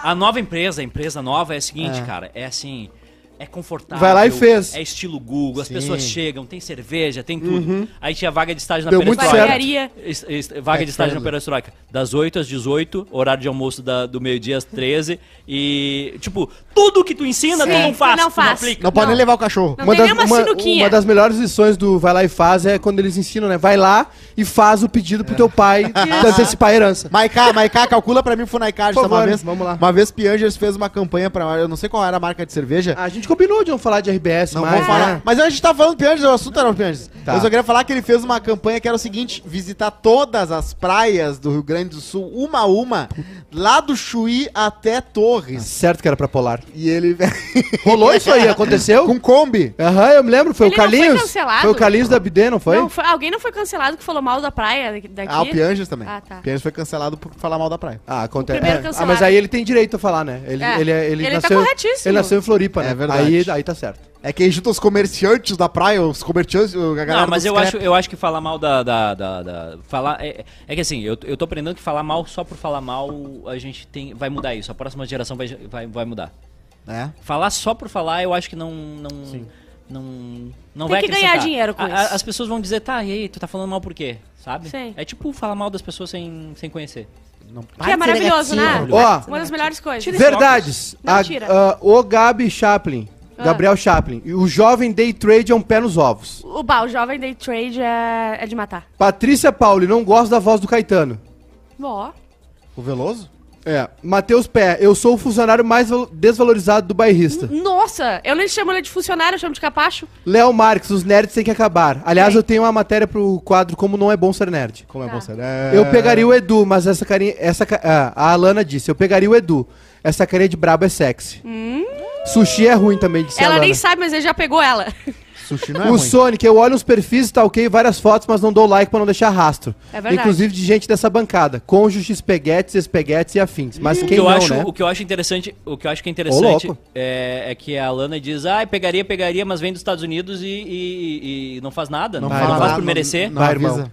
Speaker 1: a nova empresa, a empresa nova é a seguinte, cara. É assim. É confortável.
Speaker 4: Vai lá e fez.
Speaker 1: É estilo Google. As
Speaker 3: Sim.
Speaker 1: pessoas chegam, tem cerveja, tem tudo. Aí tinha vaga de estágio na
Speaker 4: Deu muito
Speaker 1: Perestroika. Vaga de estágio na Perestroika. Das 8 às 18, horário de almoço da- do meio-dia às 13. E, tipo, tudo que tu ensina, tu
Speaker 2: Sim,
Speaker 1: não faz.
Speaker 2: tu não
Speaker 1: tu
Speaker 2: faz.
Speaker 1: aplica.
Speaker 3: Não pode nem
Speaker 2: Não.
Speaker 3: levar o cachorro.
Speaker 2: Não tem nem uma
Speaker 4: uma das melhores lições do Vai lá e faz é quando eles ensinam, né? Vai lá e faz o pedido pro teu pai <laughs> antecipar a herança.
Speaker 3: Maiká, Maiká, calcula pra mim o Funai Card.
Speaker 4: Por
Speaker 3: tá? Uma vez,
Speaker 4: vamos lá.
Speaker 3: Uma vez Piangers fez uma campanha pra... Eu não sei qual era a marca de cerveja.
Speaker 4: A gente combinou de não falar de RBS
Speaker 3: Não
Speaker 4: mais,
Speaker 3: vou falar.
Speaker 4: né?
Speaker 3: Mas a gente tá falando Piangers, o assunto era o Piangers.
Speaker 4: Tá.
Speaker 3: Eu só queria falar que ele fez uma campanha que era o seguinte: visitar todas as praias do Rio Grande do Sul, uma a uma, lá do Chuí até Torres.
Speaker 4: Certo que era pra polar.
Speaker 3: E ele. <laughs>
Speaker 4: Rolou isso aí, aconteceu?
Speaker 3: Com Kombi.
Speaker 4: Aham, eu me lembro, foi
Speaker 2: Ele
Speaker 4: o
Speaker 2: não foi
Speaker 4: Carlinhos.
Speaker 2: cancelado?
Speaker 4: Foi o Carlinhos da BD, não foi?
Speaker 2: Não, foi- alguém não foi cancelado que falou mal da praia daqui?
Speaker 3: Ah, o Piangers também.
Speaker 2: Ah, tá.
Speaker 3: Piangers foi cancelado por falar mal da praia.
Speaker 4: Ah, acontece.
Speaker 2: primeiro
Speaker 4: É.
Speaker 2: cancelado.
Speaker 4: Ah, mas aí ele tem direito a falar, né? Ele,
Speaker 2: É.
Speaker 4: ele, ele,
Speaker 2: Ele tá
Speaker 4: nasceu,
Speaker 2: corretíssimo.
Speaker 4: Ele nasceu em Floripa, né?
Speaker 3: É verdade.
Speaker 4: Aí, aí tá certo.
Speaker 3: É que aí junta os comerciantes da praia, os comerciantes, a galera
Speaker 1: Não, mas eu acho, eu acho que falar mal da. da, da, da- falar, é, é que assim, eu, eu tô aprendendo que falar mal só por falar mal, a gente tem. Vai mudar isso. A próxima geração vai, vai, vai mudar.
Speaker 3: É.
Speaker 1: Falar só por falar, eu acho que não. não Não, não
Speaker 2: Tem
Speaker 1: vai
Speaker 2: que ganhar dinheiro com
Speaker 1: a-
Speaker 2: isso.
Speaker 1: As pessoas vão dizer, tá, e aí, tu tá falando mal por quê? Sabe?
Speaker 2: Sim.
Speaker 1: É tipo falar mal das pessoas sem, sem conhecer.
Speaker 3: Não
Speaker 2: Que é maravilhoso, né?
Speaker 4: Ó,
Speaker 2: Uma das melhores coisas.
Speaker 4: Verdades.
Speaker 2: Não,
Speaker 4: A- ah, o Gabi Chaplin.
Speaker 2: Ah.
Speaker 4: Gabriel Chaplin. E O jovem day trade é um pé nos ovos.
Speaker 2: O, bah, o jovem day trade é, é de matar.
Speaker 4: Patrícia Pauli, não gosto da voz do Caetano.
Speaker 2: Ó.
Speaker 3: O Veloso?
Speaker 4: É. Matheus Pé, eu sou o funcionário mais val- desvalorizado do bairrista.
Speaker 2: Nossa, eu nem chamo ele de funcionário, eu chamo de capacho.
Speaker 4: Léo Marques, os nerds têm que acabar. Aliás,
Speaker 2: Bem.
Speaker 4: eu tenho uma matéria pro quadro Como Não É Bom Ser Nerd.
Speaker 3: Como é
Speaker 2: Tá.
Speaker 3: bom ser?
Speaker 4: Eu pegaria o Edu, mas essa carinha. Essa, ah, a Alana disse: eu pegaria o Edu. Essa carinha de brabo é sexy. Sushi é ruim também, disse
Speaker 2: ela
Speaker 4: Alana.
Speaker 2: nem sabe, mas ele já pegou ela. <laughs>
Speaker 3: Sushi não é
Speaker 4: o
Speaker 3: ruim.
Speaker 4: Sonic, eu olho os perfis, stalkei várias fotos, mas não dou like pra não deixar rastro.
Speaker 2: É verdade.
Speaker 4: Inclusive de gente dessa bancada. Cônjuges, espaguetes, espaguetes e afins. Mas
Speaker 1: o,
Speaker 4: quem
Speaker 1: que eu
Speaker 4: não,
Speaker 1: acho,
Speaker 4: né?
Speaker 1: o que eu acho interessante, o que eu acho que é interessante é, é que a Lana diz, ah, pegaria, pegaria, mas vem dos Estados Unidos e, e- e não faz nada, não,
Speaker 3: Não
Speaker 4: Vai,
Speaker 1: não faz por merecer,
Speaker 3: Não,
Speaker 4: Vai,
Speaker 3: avisa.
Speaker 4: irmão.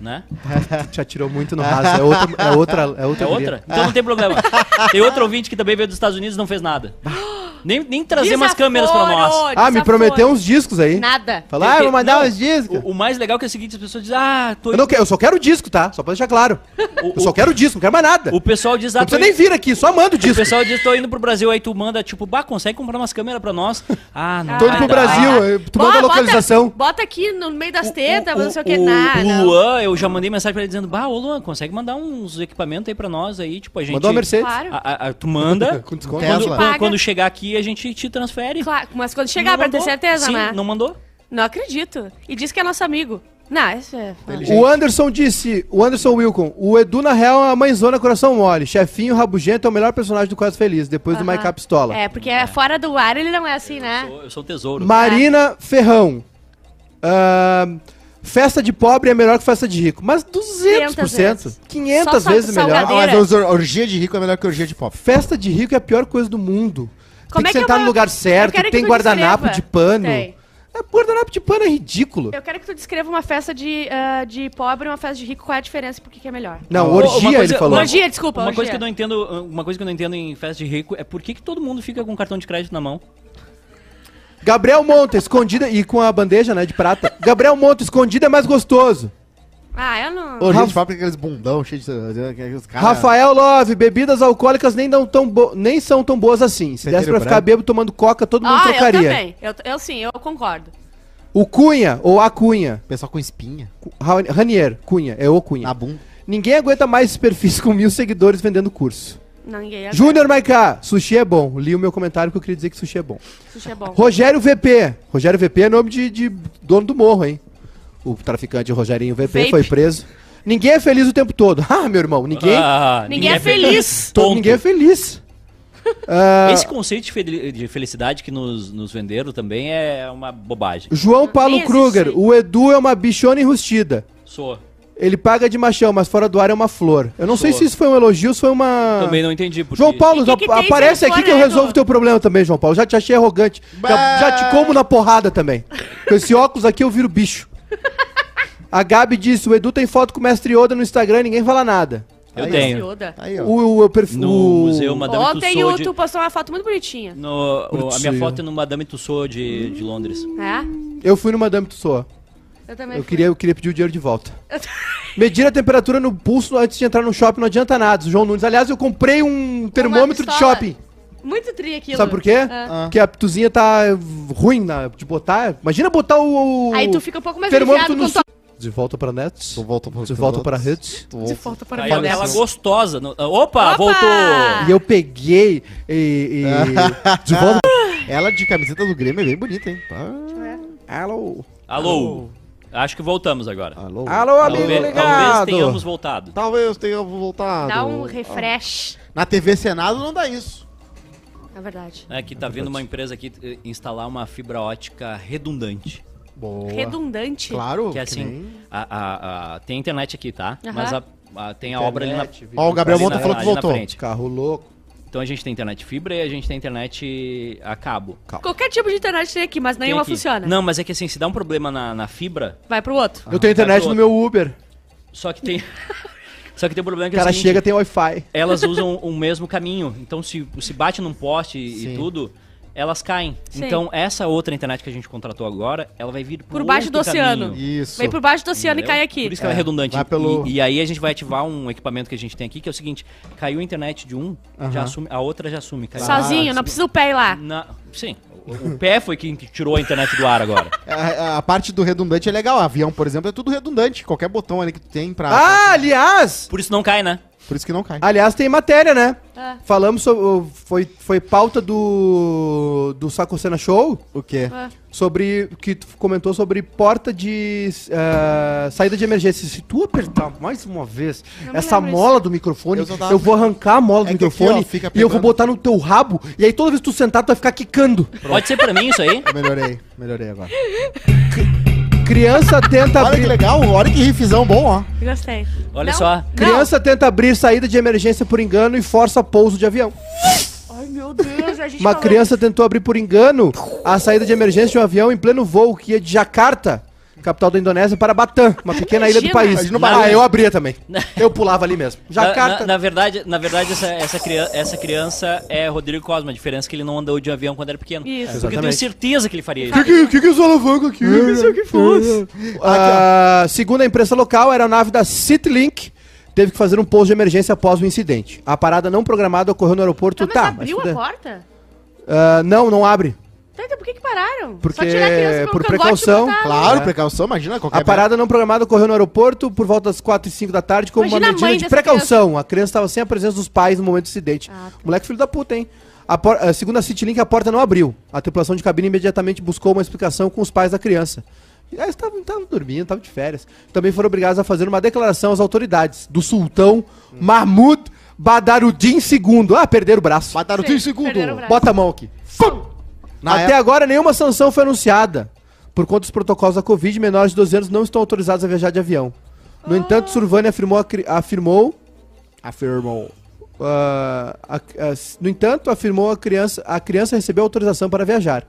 Speaker 1: né? <laughs>
Speaker 4: Já tirou muito no raso. É outra. É outra, é outra.
Speaker 1: É outra? Então não tem problema. <laughs> Tem outro ouvinte que também veio dos Estados Unidos e não fez nada. <laughs> Nem, nem trazer umas câmeras pra nós.
Speaker 2: Desaforo,
Speaker 4: Ah, me
Speaker 2: desaforo.
Speaker 4: prometeu uns discos aí.
Speaker 2: Nada.
Speaker 4: Falar, ah, eu vou mandar
Speaker 1: Não,
Speaker 4: uns discos.
Speaker 1: O, o mais legal é que é o seguinte, as pessoas dizem, ah, tô
Speaker 4: Eu, não quero, eu só quero o disco, tá? Só pra deixar claro.
Speaker 1: O-
Speaker 4: Eu só quero o disco, não quero mais nada.
Speaker 1: O pessoal diz, ah,
Speaker 4: Não precisa nem vir aqui, só manda o
Speaker 1: O
Speaker 4: disco.
Speaker 1: pessoal diz, tô indo pro Brasil, aí tu manda, tipo, bah, consegue comprar umas câmeras pra nós? <laughs> Ah, não
Speaker 2: Ah,
Speaker 4: Tô indo pro. Brasil, tu manda a localização.
Speaker 2: Bota, aqui no meio das
Speaker 1: O-
Speaker 2: tetas,
Speaker 1: o-
Speaker 2: não sei o que,
Speaker 1: o-
Speaker 2: nada.
Speaker 1: O Luan, eu já mandei mensagem pra ele dizendo, bah, ô Luan, consegue mandar uns equipamentos aí pra nós aí, tipo, a gente...
Speaker 4: Mandou Mercedes.
Speaker 2: Claro.
Speaker 1: A- a- tu manda, <laughs> quando chegar aqui a gente te transfere.
Speaker 2: Claro, mas quando chegar,
Speaker 1: Não
Speaker 2: pra ter certeza,
Speaker 1: Sim,
Speaker 2: né?
Speaker 1: não mandou.
Speaker 2: Não acredito. E diz que é nosso amigo. Não, isso é...
Speaker 4: O Anderson disse, o Anderson Wilcon, o Edu na real é a mãezona coração mole. Chefinho rabugento é o melhor personagem do Quase Feliz, depois do
Speaker 2: Aham.
Speaker 4: Maiká Pistola.
Speaker 2: É, porque fora do ar ele não é assim, né?
Speaker 1: Eu sou, eu sou tesouro.
Speaker 4: Marina Ferrão. Ahn, Festa de pobre é melhor que festa de rico. Mas 200%.
Speaker 2: 500
Speaker 4: 500
Speaker 2: Só
Speaker 4: vezes
Speaker 2: sal-
Speaker 4: melhor.
Speaker 3: Ah, mas or- orgia de rico é melhor que orgia de pobre.
Speaker 4: Festa de rico é a pior coisa do mundo.
Speaker 2: Como
Speaker 4: tem
Speaker 2: é
Speaker 4: que
Speaker 2: que
Speaker 4: sentar
Speaker 2: eu
Speaker 4: no lugar certo,
Speaker 2: quero que
Speaker 4: tem
Speaker 2: tu
Speaker 4: guardanapo
Speaker 2: descreva.
Speaker 4: de pano.
Speaker 2: Tem.
Speaker 4: É, guardanapo de pano é ridículo.
Speaker 2: Eu quero que tu descreva uma festa de, ah, de pobre e uma festa de rico. Qual é a diferença e por que, que é melhor?
Speaker 4: Não, orgia
Speaker 1: coisa-
Speaker 4: ele falou.
Speaker 2: Orgia, desculpa,
Speaker 1: Uma
Speaker 2: orgia.
Speaker 1: coisa que eu não entendo, uma coisa que eu não entendo em festa de rico é por que, que todo mundo fica com cartão de crédito na mão.
Speaker 4: Gabriel Monta, escondida e com a bandeja, né, de prata. Gabriel Monta, escondida é mais gostoso.
Speaker 2: Ah, eu não...
Speaker 4: Rafa-
Speaker 3: de pobre é aqueles bundão cheio de... Aqueles cara...
Speaker 4: Rafael Love, bebidas alcoólicas nem, dão tão bo- nem são tão boas assim. Se desse pra ficar bêbado tomando coca, todo mundo
Speaker 2: Ah, eu
Speaker 4: trocaria.
Speaker 2: também. Eu, eu sim, eu concordo.
Speaker 4: O Cunha, ou a Cunha,
Speaker 3: Pessoal com espinha
Speaker 4: Ra- Ranier, Cunha, é o Cunha.
Speaker 3: na bunda.
Speaker 4: Ninguém aguenta mais esse perfis com mil seguidores vendendo curso.
Speaker 2: Não, ninguém...
Speaker 4: Júnior Maiká, sushi é bom. Li o meu comentário que eu queria dizer que sushi é bom.
Speaker 2: Sushi é bom.
Speaker 4: Rogério VP. Rogério VP é nome de, de dono do morro, hein? O traficante Rogerinho VP
Speaker 2: Vape.
Speaker 4: foi preso. Ninguém é feliz o tempo todo. <laughs> Ah, meu irmão, ninguém.
Speaker 1: Ah,
Speaker 2: Ninguém é feliz.
Speaker 4: to-
Speaker 1: Ponto.
Speaker 4: ninguém é feliz. Ah,
Speaker 1: Esse conceito de fel- de felicidade que nos, nos venderam também é uma bobagem.
Speaker 4: João Paulo Kruger, o Edu é uma bichona enrustida.
Speaker 1: Sou.
Speaker 4: Ele paga de machão, mas fora do ar é uma flor. Eu não sei
Speaker 1: Sou.
Speaker 4: se isso foi um elogio ou se foi uma.
Speaker 1: Também não entendi. Porque...
Speaker 4: João Paulo,
Speaker 2: que que
Speaker 4: aparece aqui que eu resolvo teu problema também, João Paulo. Já te achei arrogante. Já, já te como na porrada também. Com esse óculos aqui eu viro bicho. A Gabi disse: o Edu tem foto com o mestre Yoda no Instagram e ninguém fala nada.
Speaker 1: Eu
Speaker 3: Aí,
Speaker 1: tenho.
Speaker 2: Yoda.
Speaker 3: Aí, ó.
Speaker 4: O, o, perfil.
Speaker 1: No Museu Madame
Speaker 2: Ontem o
Speaker 1: Tussauds.
Speaker 2: tu postou uma foto muito bonitinha.
Speaker 1: No, o- a minha foto é no Madame Tussauds de, de Londres.
Speaker 2: É?
Speaker 4: Eu fui no Madame Tussauds.
Speaker 2: Eu também
Speaker 4: Eu
Speaker 2: fui.
Speaker 4: queria, eu queria pedir o dinheiro de volta. <laughs> Medir a temperatura no pulso antes de entrar no shopping não adianta nada. João Nunes. Aliás, eu comprei um termômetro de shopping.
Speaker 2: Muito tri aquilo.
Speaker 4: Sabe por quê?
Speaker 2: Ah.
Speaker 4: Porque a tuzinha tá ruim na- de botar. Imagina botar o. o
Speaker 2: Aí tu fica um pouco mais
Speaker 4: termômetro
Speaker 2: aliviado
Speaker 4: no
Speaker 2: quando tu...
Speaker 4: De volta para nets.
Speaker 3: Tu volta pra-
Speaker 4: De volta para.
Speaker 3: Tu
Speaker 2: De
Speaker 3: volta-
Speaker 2: para
Speaker 1: Aí ela,
Speaker 2: cabeça.
Speaker 1: gostosa. no- Opa,
Speaker 2: Opa!
Speaker 1: voltou!
Speaker 4: E eu peguei e. e- <laughs> de volta.
Speaker 3: Ela de camiseta do Grêmio é bem bonita, hein? Pá.
Speaker 4: Alô.
Speaker 1: Alô. Acho que voltamos agora.
Speaker 3: Alô.
Speaker 4: Alô, amigo
Speaker 1: Talvez,
Speaker 4: ligado.
Speaker 1: talvez tenhamos voltado.
Speaker 3: Talvez tenha voltado.
Speaker 2: Dá um refresh.
Speaker 3: Na TV Senado não dá isso.
Speaker 2: É verdade.
Speaker 1: É que tá vindo uma empresa aqui eh, instalar uma fibra ótica redundante.
Speaker 3: Boa.
Speaker 2: Redundante.
Speaker 3: Claro.
Speaker 1: Que é assim,
Speaker 3: nem-
Speaker 1: a, a- a- tem internet aqui, tá?
Speaker 2: Aham.
Speaker 1: Mas a, a- tem a obra ali na,
Speaker 4: Internet,
Speaker 3: Ó, o Gabriel Monta falou que voltou.
Speaker 4: Carro louco.
Speaker 1: Então a gente tem internet fibra e a gente tem internet a cabo.
Speaker 2: Qualquer tipo de internet tem aqui, mas nenhuma
Speaker 1: aqui.
Speaker 2: funciona.
Speaker 1: Não, mas é que assim, se dá um problema na, na fibra,
Speaker 2: Vai pro outro.
Speaker 4: Eu tenho internet
Speaker 1: pro
Speaker 4: no meu Uber.
Speaker 1: só que tem. <laughs> só que tem um problema que
Speaker 4: O
Speaker 1: é o
Speaker 4: cara
Speaker 1: seguinte,
Speaker 4: chega tem Wi-Fi.
Speaker 1: elas usam o mesmo caminho. Então, se, se bate num poste
Speaker 3: Sim.
Speaker 1: e tudo, elas caem.
Speaker 2: Sim.
Speaker 1: Então, essa outra internet que a gente contratou agora, ela vai vir
Speaker 2: Por baixo do oceano.
Speaker 1: caminho,
Speaker 3: Isso.
Speaker 2: Vem por baixo do oceano
Speaker 1: entendeu?
Speaker 2: e cai aqui.
Speaker 1: Por isso que ela é
Speaker 3: É,
Speaker 1: redundante.
Speaker 3: vai pelo-
Speaker 1: E, e aí a gente vai ativar um equipamento que a gente tem aqui, que é o seguinte: caiu a internet de um, já
Speaker 3: Aham.
Speaker 1: assume, a outra já assume. Caiu
Speaker 2: Sozinho,
Speaker 1: a-
Speaker 2: não precisa o pé ir lá.
Speaker 1: Na, sim, o, o pé foi quem que tirou a internet do ar agora.
Speaker 3: A, <laughs> a parte do redundante é legal. Avião, por exemplo, é tudo redundante. Qualquer botão ali que tu tem pra.
Speaker 4: Ah, aliás!
Speaker 1: Por isso não cai, né?
Speaker 3: Por isso que não cai.
Speaker 4: Aliás, tem matéria, né?
Speaker 2: É.
Speaker 4: Falamos sobre. Foi, foi pauta do. Do Saco Cena Show.
Speaker 3: O quê?
Speaker 2: É.
Speaker 4: Sobre. Que tu comentou sobre porta de. eh, saída de emergência. Se tu apertar mais uma vez
Speaker 2: Não
Speaker 4: essa mola do microfone,
Speaker 3: Eu
Speaker 4: eu, vou arrancar a mola do
Speaker 3: É aqui,
Speaker 4: microfone
Speaker 3: ó, fica
Speaker 4: e eu vou botar no teu rabo. E aí toda vez que tu sentar, tu vai ficar quicando.
Speaker 1: Pode ser pra mim isso aí?
Speaker 3: Eu melhorei. Melhorei agora. <laughs>
Speaker 4: Criança tenta
Speaker 3: Olha que
Speaker 4: abrir.
Speaker 3: legal. Olha que riffzão bom, ó.
Speaker 2: Gostei.
Speaker 1: Olha
Speaker 2: Não,
Speaker 1: só.
Speaker 2: não.
Speaker 4: Criança tenta abrir saída de emergência por engano e força pouso de avião.
Speaker 2: Ai, meu Deus, a gente
Speaker 4: Uma
Speaker 2: falou-
Speaker 4: criança tentou abrir por engano a saída de emergência de um avião em pleno voo que ia de Jakarta, capital da Indonésia, para Batam, uma pequena ilha do país.
Speaker 3: Imagina o barulho.
Speaker 4: Ah, eu abria também. Eu pulava ali mesmo.
Speaker 1: Na,
Speaker 4: Jakarta.
Speaker 1: na- na verdade, na verdade essa, essa, criança, essa criança é Rodrigo Cosma. A diferença é que ele não andou de avião quando era pequeno.
Speaker 2: Isso.
Speaker 1: Porque eu tenho
Speaker 4: Exatamente.
Speaker 1: certeza que ele faria isso.
Speaker 4: O que, que, que é essa alavanca aqui? Isso que fosse. Ah, segundo a imprensa local, a aeronave da Citilink teve que fazer um pouso de emergência após o incidente. A parada não programada ocorreu no aeroporto.
Speaker 2: Tá, mas
Speaker 4: Tá,
Speaker 2: abriu
Speaker 4: mas
Speaker 2: a porta?
Speaker 4: Ah, não, não abre.
Speaker 2: Tá, então por que que pararam?
Speaker 4: Porque-
Speaker 2: Só tirar a criança pelo
Speaker 4: por precaução,
Speaker 2: botar-
Speaker 3: Claro,
Speaker 4: É.
Speaker 3: precaução, imagina qualquer.
Speaker 4: A parada não programada ocorreu no aeroporto por volta das 4 e 5 da tarde como
Speaker 2: Imagina
Speaker 4: uma medida
Speaker 2: mãe
Speaker 4: de precaução. A criança estava sem a presença dos pais no momento do acidente.
Speaker 2: Ah, tá.
Speaker 4: Moleque filho da puta, hein? A por- segundo a Citilink, a porta não abriu. A tripulação de cabine imediatamente buscou uma explicação com os pais da criança. E Eles estavam dormindo, estavam de férias. Também foram obrigados a fazer uma declaração às autoridades do sultão Mahmud Badaruddin II. Ah, perderam o braço.
Speaker 3: O
Speaker 2: braço.
Speaker 4: Bota a mão aqui.
Speaker 3: Na
Speaker 4: Até
Speaker 3: época-
Speaker 4: agora nenhuma sanção foi anunciada. Por conta dos protocolos da Covid, menores de 12 anos não estão autorizados a viajar de avião. No entanto, Survani afirmou, afirmou
Speaker 3: Afirmou.
Speaker 4: ah, a- a- no entanto, afirmou a criança, a criança recebeu autorização para viajar.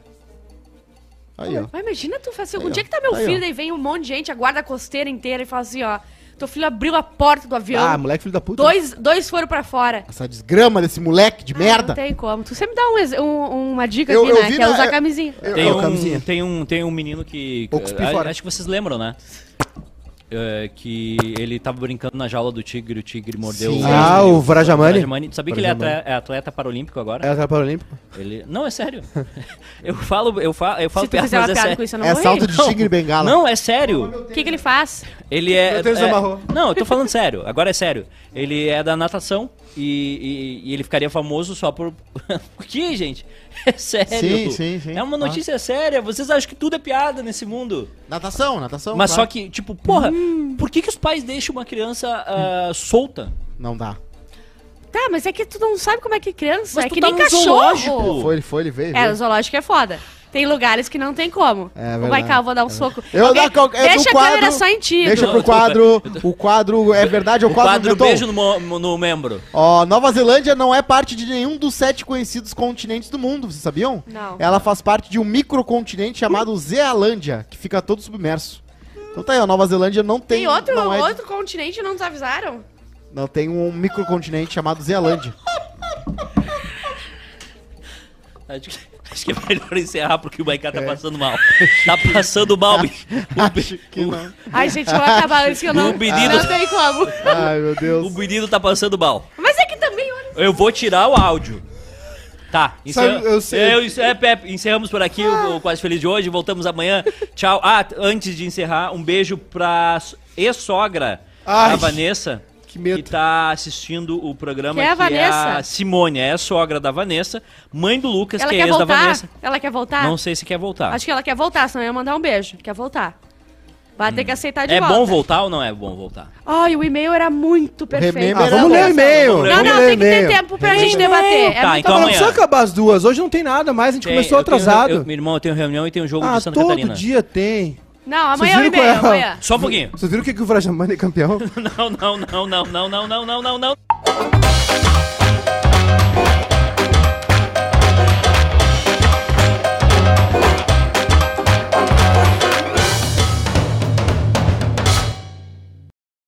Speaker 3: Aí, ó.
Speaker 2: Mas imagina tu fazer algum
Speaker 3: Aí,
Speaker 2: dia que tá meu
Speaker 3: Aí,
Speaker 2: filho,
Speaker 3: ó.
Speaker 2: daí vem um monte de gente, a guarda costeira inteira e fala assim, ó, teu filho abriu a porta do avião,
Speaker 4: Ah, moleque filho da puta.
Speaker 2: dois, dois foram pra fora.
Speaker 3: Essa desgrama desse moleque de
Speaker 2: Ah,
Speaker 3: merda.
Speaker 2: Não tem como. Tu sempre dá um um- uma dica
Speaker 3: Eu-
Speaker 2: aqui,
Speaker 3: eu
Speaker 2: né? Que é
Speaker 3: na-
Speaker 2: usar
Speaker 3: eu-
Speaker 2: camisinha.
Speaker 1: Tem
Speaker 4: Ô,
Speaker 1: um,
Speaker 4: camisinha.
Speaker 1: tem, um, tem um menino que. A-
Speaker 4: fora.
Speaker 1: acho que vocês lembram, né? É, que ele tava brincando na jaula do tigre, o tigre mordeu
Speaker 3: Sim.
Speaker 4: Ah, o Vrajamani?
Speaker 1: Vrajamani. Tu sabia que ele é atleta, é atleta paralímpico agora?
Speaker 4: É atleta paralímpico?
Speaker 1: Ele... Não, é sério. <laughs> eu falo, eu falo, eu falo
Speaker 2: Se tu
Speaker 1: perto,
Speaker 2: fizer
Speaker 1: mas
Speaker 2: uma
Speaker 1: é sério.
Speaker 2: com isso, eu não
Speaker 3: É salto de tigre bengala.
Speaker 1: Não, é sério.
Speaker 2: O que, que ele faz?
Speaker 1: Ele é.
Speaker 4: Meu Deus,
Speaker 1: é-
Speaker 4: amarrou.
Speaker 1: Não, eu tô falando sério. Agora é sério. Ele é da natação e, e- e ele ficaria famoso só por. <laughs> por quê, gente? <laughs> É sério.
Speaker 3: Sim, sim, sim.
Speaker 1: É uma notícia séria. Vocês acham que tudo é piada nesse mundo.
Speaker 3: Natação, natação.
Speaker 1: Mas
Speaker 3: claro.
Speaker 1: só que, tipo, porra, por que, que os pais deixam uma criança ah, solta?
Speaker 3: Não dá.
Speaker 2: Tá, mas é que tu não sabe como é que criança,
Speaker 1: Mas
Speaker 2: é
Speaker 1: tu
Speaker 2: que
Speaker 1: tá
Speaker 2: nem cachorro.
Speaker 1: zoológico.
Speaker 3: Foi, ele foi, ele veio.
Speaker 2: É, o zoológico é foda. Tem lugares que não tem como.
Speaker 3: É verdade.
Speaker 2: Maical, vou dar um soco.
Speaker 3: Eu
Speaker 2: Alguém-
Speaker 3: qual- é
Speaker 2: Deixa
Speaker 3: do
Speaker 2: a câmera
Speaker 3: quadro-
Speaker 2: só em ti.
Speaker 3: Deixa pro quadro. <laughs> O quadro é verdade, é o
Speaker 1: O
Speaker 3: quadro,
Speaker 1: quadro
Speaker 3: inventou.
Speaker 1: beijo no, no membro.
Speaker 3: Ó, Nova Zelândia não é parte de nenhum dos sete conhecidos continentes do mundo, vocês sabiam?
Speaker 2: Não.
Speaker 3: Ela faz parte de um microcontinente chamado Zealândia, que fica todo submerso. Então tá aí, ó, Nova Zelândia não tem.
Speaker 2: Tem outro,
Speaker 3: não, é-
Speaker 2: outro continente não nos avisaram?
Speaker 3: não tem um microcontinente chamado Zealândia.
Speaker 1: Acho que, é melhor encerrar porque o Maiká tá passando mal. Tá passando mal. <laughs> O,
Speaker 3: Acho que não. <laughs>
Speaker 2: Ai, gente, eu vou acabar antes que eu não,
Speaker 1: O menino-
Speaker 2: não tem como.
Speaker 3: Ai, meu
Speaker 1: o
Speaker 3: Deus.
Speaker 1: menino tá passando mal.
Speaker 2: Mas é que também, olha...
Speaker 1: Eu vou tirar o áudio. Tá, encerra...
Speaker 4: Sabe, eu sei-
Speaker 1: Eu, isso é, Pepe, encerramos por aqui o, o Quase Feliz de hoje. Voltamos amanhã. Tchau. Ah, antes de encerrar, um beijo pra ex-sogra
Speaker 4: Ai,
Speaker 1: da Vanessa.
Speaker 4: Que medo.
Speaker 1: Que tá assistindo o programa
Speaker 2: Que é a Vanessa?
Speaker 1: a Simone, é a sogra da Vanessa, mãe do Lucas,
Speaker 2: Ela
Speaker 1: que é
Speaker 2: quer
Speaker 1: ex da
Speaker 2: voltar?
Speaker 1: Vanessa.
Speaker 2: Ela quer voltar?
Speaker 1: Não sei se quer voltar.
Speaker 2: Acho que ela quer voltar, senão eu ia mandar um beijo. Quer voltar. Vai ter que aceitar de
Speaker 1: é
Speaker 2: volta.
Speaker 1: bom voltar ou não é bom voltar?
Speaker 2: Ai, o e-mail era muito perfeito.
Speaker 4: Ah, vamos ler o e-mail.
Speaker 2: Não, não, tem que ter tempo pra gente debater. É
Speaker 1: Tá, então
Speaker 4: Não,
Speaker 2: bom.
Speaker 4: não precisa
Speaker 1: amanhã.
Speaker 4: acabar as duas. Hoje não tem nada mais, a gente
Speaker 1: Tem-
Speaker 4: começou
Speaker 1: eu tenho-
Speaker 4: atrasado.
Speaker 1: eu- meu irmão, eu tenho reunião e tem um jogo
Speaker 4: ah,
Speaker 1: de Santa
Speaker 4: todo
Speaker 1: Catarina.
Speaker 4: dia tem.
Speaker 2: Não, amanhã é
Speaker 4: qual é?
Speaker 2: amanhã.
Speaker 1: Só um pouquinho.
Speaker 4: Vocês viram o que, que o Vrajamani é campeão? <laughs>
Speaker 1: Não, não, não, não, não, não, não, não, não, não.